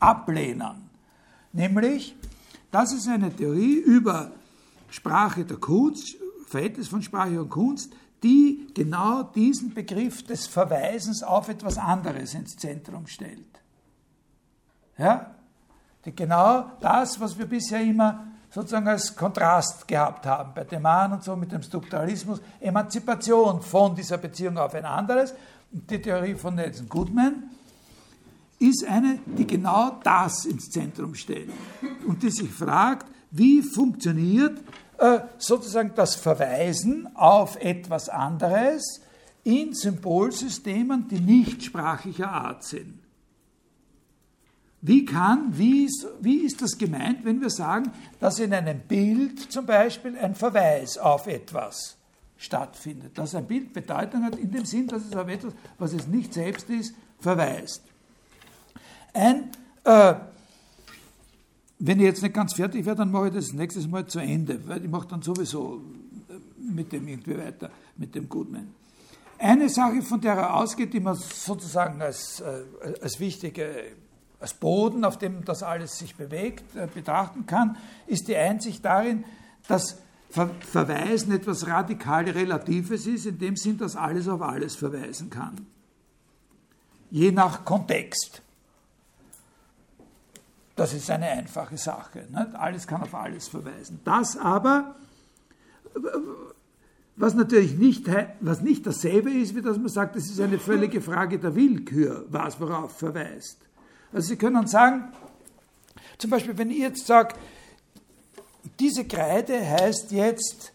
ablehnen. Nämlich, das ist eine Theorie über Sprache der Kunst, Verhältnis von Sprache und Kunst, die genau diesen Begriff des Verweisens auf etwas anderes ins Zentrum stellt. Ja? Die genau das, was wir bisher immer sozusagen als Kontrast gehabt haben bei Deman und so mit dem Strukturalismus, Emanzipation von dieser Beziehung auf ein anderes. Die Theorie von Nelson Goodman ist eine, die genau das ins Zentrum stellt und die sich fragt, wie funktioniert äh, sozusagen das Verweisen auf etwas anderes in Symbolsystemen, die nicht sprachlicher Art sind. Wie kann, wie ist, wie ist das gemeint, wenn wir sagen, dass in einem Bild zum Beispiel ein Verweis auf etwas stattfindet, dass ein Bild Bedeutung hat in dem Sinn, dass es auf etwas, was es nicht selbst ist, verweist. Ein, äh, wenn ich jetzt nicht ganz fertig werde, dann mache ich das nächstes Mal zu Ende, weil ich mache dann sowieso äh, mit dem irgendwie weiter, mit dem Goodman. Eine Sache, von der er ausgeht, die man sozusagen als, äh, als wichtige als Boden, auf dem das alles sich bewegt, äh, betrachten kann, ist die Einsicht darin, dass Ver Verweisen etwas radikal Relatives ist, in dem Sinn, dass alles auf alles verweisen kann. Je nach Kontext. Das ist eine einfache Sache. Nicht? Alles kann auf alles verweisen. Das aber, was natürlich nicht, was nicht dasselbe ist, wie dass man sagt, es ist eine völlige Frage der Willkür, was worauf verweist. Also Sie können sagen, zum Beispiel, wenn ich jetzt sage, diese Kreide heißt jetzt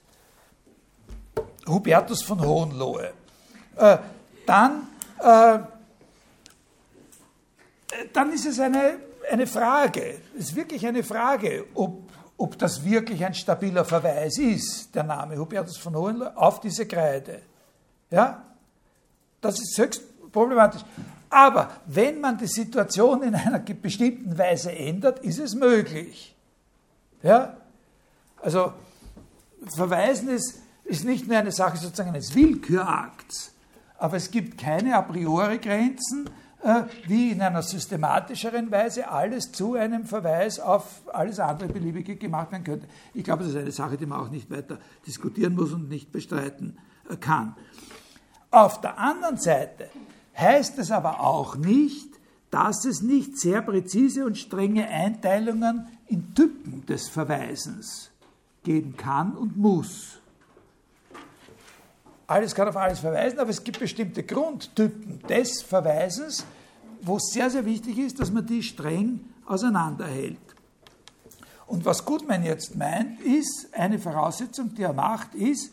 Hubertus von Hohenlohe, äh, dann, äh, dann ist es eine, eine Frage, es ist wirklich eine Frage, ob, ob das wirklich ein stabiler Verweis ist, der Name Hubertus von Hohenlohe, auf diese Kreide. Ja? Das ist höchst problematisch. Aber wenn man die Situation in einer bestimmten Weise ändert, ist es möglich. Ja? Also Verweisen ist, ist nicht nur eine Sache sozusagen eines Willkürakts, aber es gibt keine a priori Grenzen, äh, wie in einer systematischeren Weise alles zu einem Verweis auf alles andere Beliebige gemacht werden könnte. Ich glaube, das ist eine Sache, die man auch nicht weiter diskutieren muss und nicht bestreiten äh, kann. Auf der anderen Seite heißt es aber auch nicht, dass es nicht sehr präzise und strenge Einteilungen in Typen des Verweisens geben kann und muss. Alles kann auf alles verweisen, aber es gibt bestimmte Grundtypen des Verweisens, wo es sehr, sehr wichtig ist, dass man die streng auseinanderhält. Und was Goodman jetzt meint, ist, eine Voraussetzung, die er macht, ist,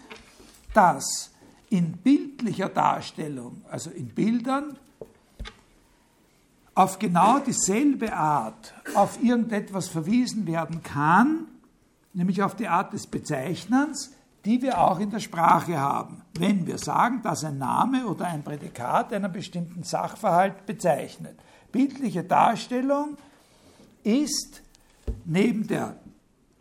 dass in bildlicher Darstellung, also in Bildern, auf genau dieselbe Art auf irgendetwas verwiesen werden kann, nämlich auf die Art des Bezeichnens, die wir auch in der Sprache haben, wenn wir sagen, dass ein Name oder ein Prädikat einen bestimmten Sachverhalt bezeichnet. Bildliche Darstellung ist neben der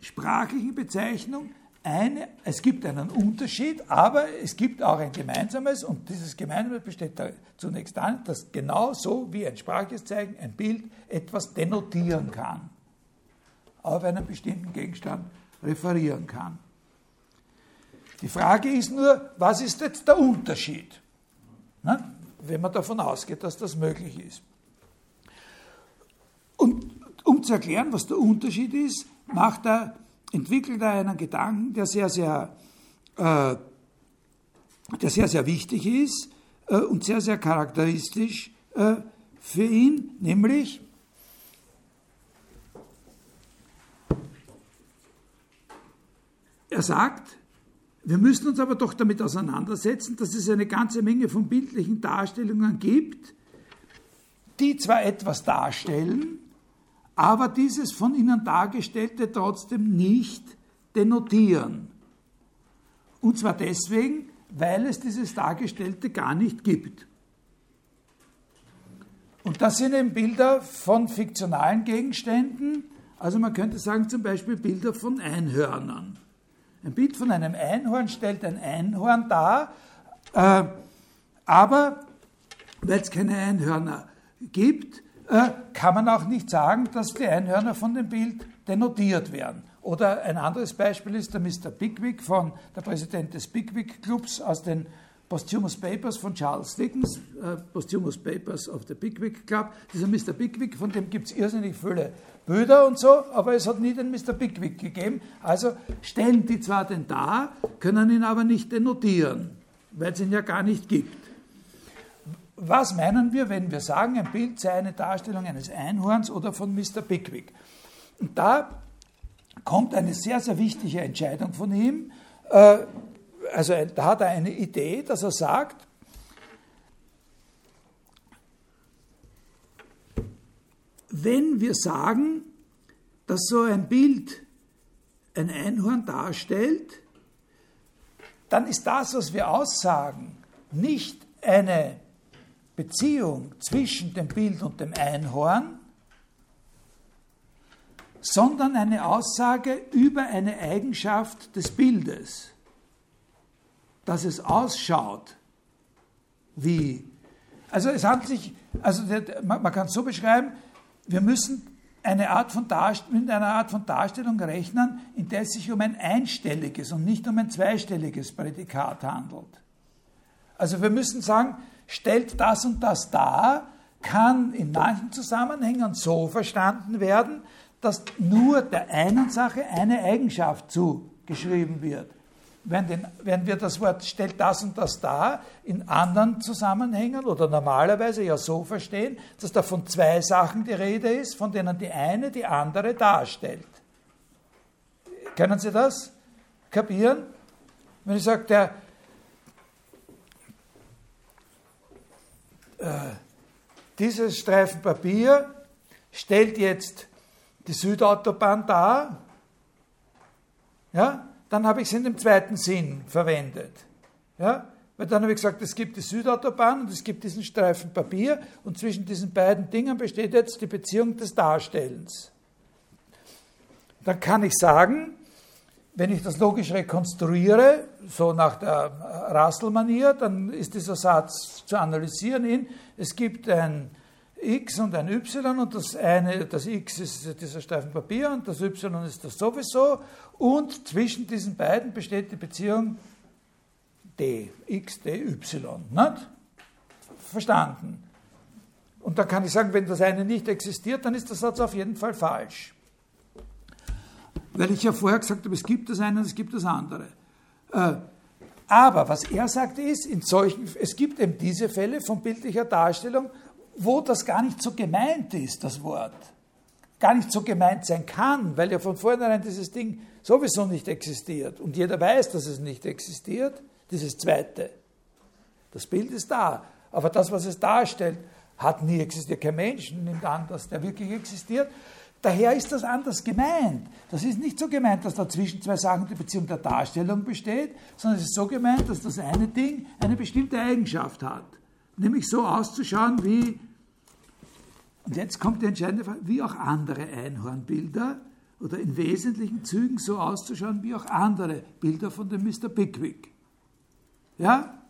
sprachlichen Bezeichnung eine, es gibt einen Unterschied, aber es gibt auch ein Gemeinsames und dieses Gemeinsame besteht zunächst darin, dass genau so wie ein sprachliches Zeichen, ein Bild etwas denotieren kann, auf einen bestimmten Gegenstand referieren kann. Die Frage ist nur, was ist jetzt der Unterschied, ne? wenn man davon ausgeht, dass das möglich ist. Und um zu erklären, was der Unterschied ist, macht er, entwickelt er einen Gedanken, der sehr, sehr, äh, der sehr, sehr wichtig ist äh, und sehr, sehr charakteristisch äh, für ihn, nämlich er sagt, wir müssen uns aber doch damit auseinandersetzen, dass es eine ganze Menge von bildlichen Darstellungen gibt, die zwar etwas darstellen, aber dieses von ihnen Dargestellte trotzdem nicht denotieren. Und zwar deswegen, weil es dieses Dargestellte gar nicht gibt. Und das sind eben Bilder von fiktionalen Gegenständen, also man könnte sagen zum Beispiel Bilder von Einhörnern. Ein Bild von einem Einhorn stellt ein Einhorn dar, äh, aber weil es keine Einhörner gibt, äh, kann man auch nicht sagen, dass die Einhörner von dem Bild denotiert werden. Oder ein anderes Beispiel ist der Mr. Pickwick, von, der Präsident des Pickwick Clubs aus den Posthumous Papers von Charles Dickens, äh, Posthumous Papers of the Pickwick Club. Dieser Mr. Pickwick, von dem gibt es irrsinnig viele Bilder und so, aber es hat nie den Mr. Pickwick gegeben. Also stellen die zwar den dar, können ihn aber nicht denotieren, weil es ihn ja gar nicht gibt. Was meinen wir, wenn wir sagen, ein Bild sei eine Darstellung eines Einhorns oder von Mr. Pickwick? Und da kommt eine sehr, sehr wichtige Entscheidung von ihm. Äh, also da hat er eine Idee, dass er sagt, wenn wir sagen, dass so ein Bild ein Einhorn darstellt, dann ist das, was wir aussagen, nicht eine Beziehung zwischen dem Bild und dem Einhorn, sondern eine Aussage über eine Eigenschaft des Bildes, dass es ausschaut wie. Also es handelt sich, also man kann es so beschreiben, wir müssen eine Art von mit einer Art von Darstellung rechnen, in der es sich um ein einstelliges und nicht um ein zweistelliges Prädikat handelt. Also wir müssen sagen, stellt das und das dar, kann in manchen Zusammenhängen so verstanden werden, dass nur der einen Sache eine Eigenschaft zugeschrieben wird. Wenn, den, wenn, wir das Wort stellt das und das dar in anderen Zusammenhängen oder normalerweise ja so verstehen, dass da von zwei Sachen die Rede ist, von denen die eine die andere darstellt. Können Sie das kapieren? Wenn ich sage, der, dieses Streifen Papier stellt jetzt die Südautobahn dar, ja, dann habe ich es in dem zweiten Sinn verwendet. Ja, weil dann habe ich gesagt, es gibt die Südautobahn und es gibt diesen Streifen Papier und zwischen diesen beiden Dingen besteht jetzt die Beziehung des Darstellens. Dann kann ich sagen, wenn ich das logisch rekonstruiere, so nach der Russell-Manier, dann ist dieser Satz zu analysieren in, es gibt ein X und ein Y und das eine, das X ist dieser Streifen Papier und das Y ist das sowieso und zwischen diesen beiden besteht die Beziehung D, X, D, Y. Nicht? Verstanden. Und dann kann ich sagen, wenn das eine nicht existiert, dann ist der Satz auf jeden Fall falsch weil ich ja vorher gesagt habe, es gibt das eine und es gibt das andere. Äh, aber was er sagt ist, in solchen, es gibt eben diese Fälle von bildlicher Darstellung, wo das gar nicht so gemeint ist, das Wort. Gar nicht so gemeint sein kann, weil ja von vornherein dieses Ding sowieso nicht existiert. Und jeder weiß, dass es nicht existiert, dieses Zweite. Das Bild ist da, aber das, was es darstellt, hat nie existiert. Kein Mensch nimmt an, dass der wirklich existiert. Daher ist das anders gemeint. Das ist nicht so gemeint, dass da zwischen zwei Sachen die Beziehung der Darstellung besteht, sondern es ist so gemeint, dass das eine Ding eine bestimmte Eigenschaft hat. Nämlich so auszuschauen wie, und jetzt kommt die entscheidende Frage, wie auch andere Einhornbilder. oder in wesentlichen Zügen so auszuschauen wie auch andere Bilder von dem Mr. Pickwick. Ja?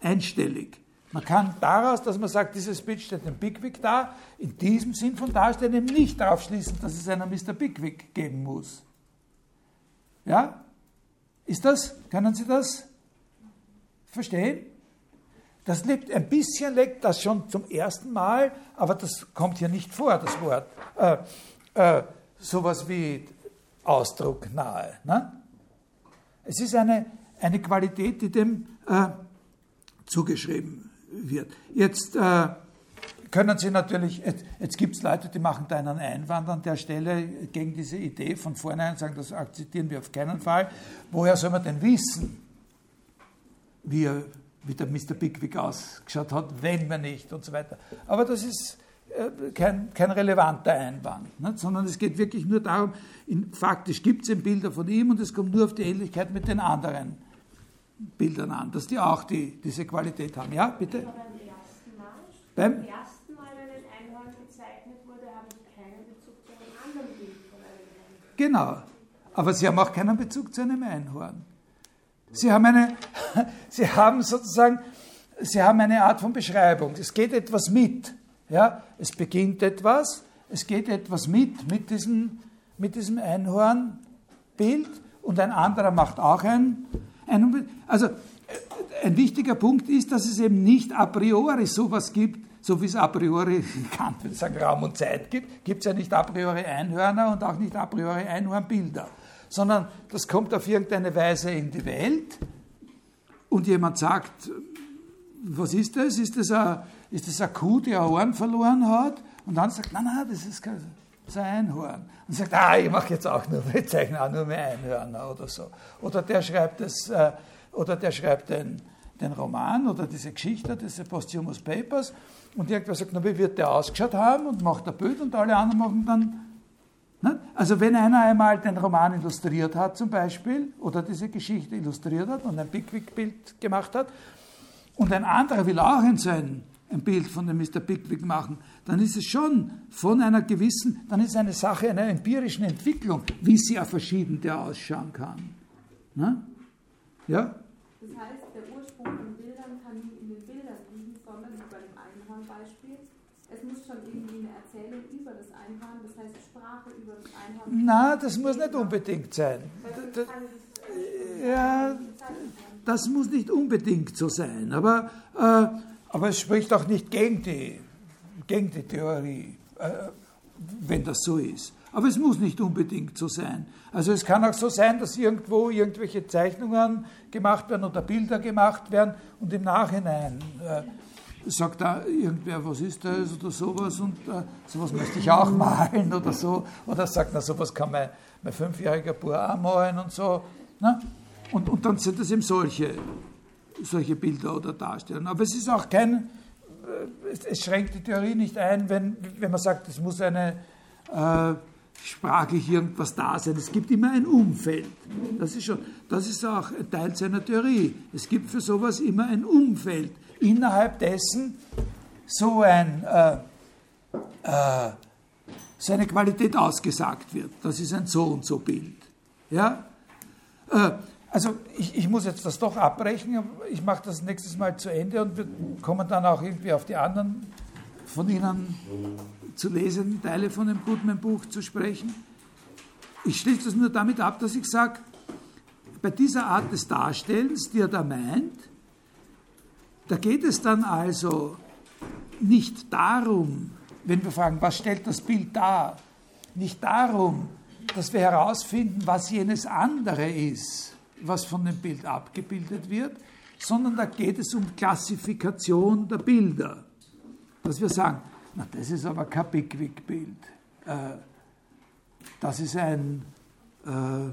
Einstellig. Man kann daraus, dass man sagt, dieses Bild stellt den Pickwick dar, in diesem Sinn von darstellen, eben nicht darauf schließen, dass es einen Mr. Pickwick geben muss. Ja? Ist das? Können Sie das verstehen? Das lebt, ein bisschen legt das schon zum ersten Mal, aber das kommt hier nicht vor, das Wort. Äh, äh, sowas wie Ausdruck nahe. Ne? Es ist eine, eine Qualität, die dem äh, zugeschrieben wird. Jetzt äh, können Sie natürlich, jetzt, jetzt gibt es Leute, die machen da einen Einwand an der Stelle gegen diese Idee von vornherein, und sagen, das akzeptieren wir auf keinen Fall. Woher soll man denn wissen, wie, er, wie der Mr. Pickwick ausgeschaut hat, wenn wir nicht und so weiter. Aber das ist äh, kein, kein relevanter Einwand, nicht? sondern es geht wirklich nur darum, in, faktisch gibt es Bilder von ihm und es kommt nur auf die Ähnlichkeit mit den anderen Bildern an, dass die auch die, diese Qualität haben. Ja, bitte? beim ersten Mal, beim ersten Mal, wenn ein Einhorn gezeichnet wurde, habe ich keinen Bezug zu einem anderen Bild von einem Einhorn. Genau, aber Sie haben auch keinen Bezug zu einem Einhorn. Sie haben, eine, <laughs> Sie haben sozusagen, Sie haben eine Art von Beschreibung. Es geht etwas mit. Ja? Es beginnt etwas, es geht etwas mit, mit diesem, mit diesem Einhornbild und ein anderer macht auch ein, ein. Also ein wichtiger Punkt ist, dass es eben nicht a priori sowas gibt, so wie es a priori <laughs> Kant sagen, Raum und Zeit gibt, gibt es ja nicht a priori Einhörner und auch nicht a priori Einhornbilder, sondern das kommt auf irgendeine Weise in die Welt und jemand sagt, was ist das? Ist das ein, ist das eine Kuh, die ein Horn verloren hat? Und dann sagt, nein, nein, das ist kein, das ist ein Einhorn. Und sagt, ah, ich mache jetzt auch nur, ich zeichne auch nur mehr Einhörner oder so. Oder der schreibt das, äh, oder der schreibt den, den Roman oder diese Geschichte, diese Posthumous Papers, und irgendwer sagt, na, wie wird der ausgeschaut haben und macht ein Bild und alle anderen machen dann. Ne? Also wenn einer einmal den Roman illustriert hat zum Beispiel oder diese Geschichte illustriert hat und ein Pickwick-Bild gemacht hat und ein anderer will auch in sein ein Bild von dem Mr. Pickwick machen, dann ist es schon von einer gewissen, dann ist es eine Sache einer empirischen Entwicklung, wie sie auf verschiedene ausschauen kann. Ne? Ja? Das heißt, der Ursprung von Bildern kann nicht in den Bildern liegen, sondern wie bei dem Einhorn-Beispiel. Es muss schon irgendwie eine Erzählung über das Einhorn, das heißt Sprache über das Einhorn. Na, das muss nicht unbedingt sein. Das, ja, das muss nicht unbedingt so sein, aber äh, aber es spricht auch nicht gegen die, gegen die Theorie, äh, wenn das so ist. Aber es muss nicht unbedingt so sein. Also es kann auch so sein, dass irgendwo irgendwelche Zeichnungen gemacht werden oder Bilder gemacht werden und im Nachhinein äh, sagt da irgendwer, was ist das oder sowas und äh, sowas möchte ich auch malen oder so. Oder sagt, na sowas kann mein, mein fünfjähriger Bub auch malen und so. Ne? Und, und dann sind das eben solche solche Bilder oder Darstellungen. Aber es ist auch kein, äh, es schränkt die Theorie nicht ein, wenn, wenn man sagt, es muss eine äh, sprachlich irgendwas da sein. Es gibt immer ein Umfeld. Das ist, schon, das ist auch Teil seiner Theorie. Es gibt für sowas immer ein Umfeld, innerhalb dessen so ein äh, äh, so Qualität ausgesagt wird. Das ist ein so und so Bild. Ja? Also ich, ich, muss jetzt das doch abbrechen, ich mache das nächstes Mal zu Ende und wir kommen dann auch irgendwie auf die anderen von Ihnen zu lesenden Teile von dem Goodman-Buch zu sprechen. Ich schließe das nur damit ab, dass ich sage, bei dieser Art des Darstellens, die er da meint, da geht es dann also nicht darum, wenn wir fragen, was stellt das Bild dar, nicht darum, dass wir herausfinden, was jenes andere ist, was von dem Bild abgebildet wird, sondern da geht es um Klassifikation der Bilder. Dass wir sagen, na, das ist aber kein Pickwick-Bild. Äh, das ist ein, äh,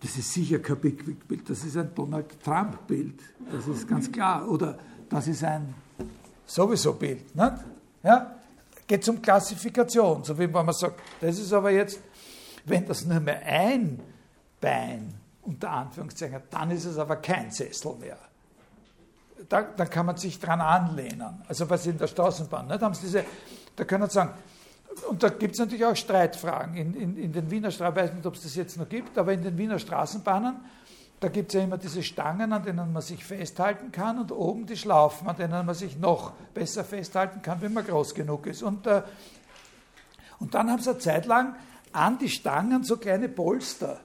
das ist sicher kein Pickwick-Bild, das ist ein Donald Trump-Bild, das ist ganz klar. Oder das ist ein sowieso Bild. Nicht? Ja? Geht um Klassifikation, so wie wenn man sagt, das ist aber jetzt, wenn das nur mehr ein Bein, unter Anführungszeichen, dann ist es aber kein Sessel mehr. Da, da kann man sich dran anlehnen. Also was in der Straßenbahn, nicht? Haben Sie diese, da können Sie sagen, und da gibt es natürlich auch Streitfragen. In, in, in den Wiener Straßen, ich weiß nicht, ob es das jetzt noch gibt, aber in den Wiener Straßenbahnen, da gibt es ja immer diese Stangen, an denen man sich festhalten kann und oben die Schlaufen, an denen man sich noch besser festhalten kann, wenn man groß genug ist. Und, äh, und dann haben sie eine Zeit lang an die Stangen so kleine Polster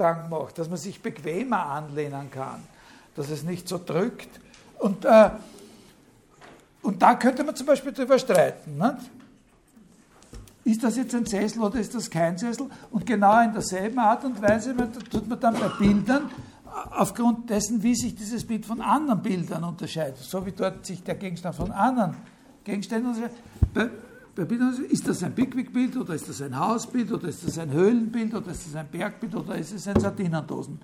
dran gemacht, dass man sich bequemer anlehnen kann, dass es nicht so drückt. Und, äh, und da könnte man zum Beispiel darüber streiten. Nicht? Ist das jetzt ein Sessel oder ist das kein Sessel? Und genau in derselben Art und Weise tut man dann bei Bildern, aufgrund dessen, wie sich dieses Bild von anderen Bildern unterscheidet, so wie dort sich der Gegenstand von anderen Gegenständen unterscheidet. Ist das ein Pickwick-Bild oder ist das ein Hausbild oder ist das ein Höhlenbild oder ist das ein Bergbild oder ist es ein Sardinendosenbild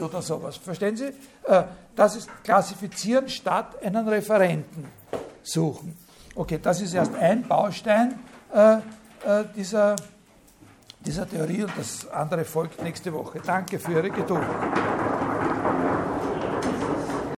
oder sowas. Verstehen Sie? Äh, das ist Klassifizieren statt einen Referenten suchen. Okay, das ist erst ein Baustein äh, äh, dieser, dieser Theorie und das andere folgt nächste Woche. Danke für Ihre Geduld.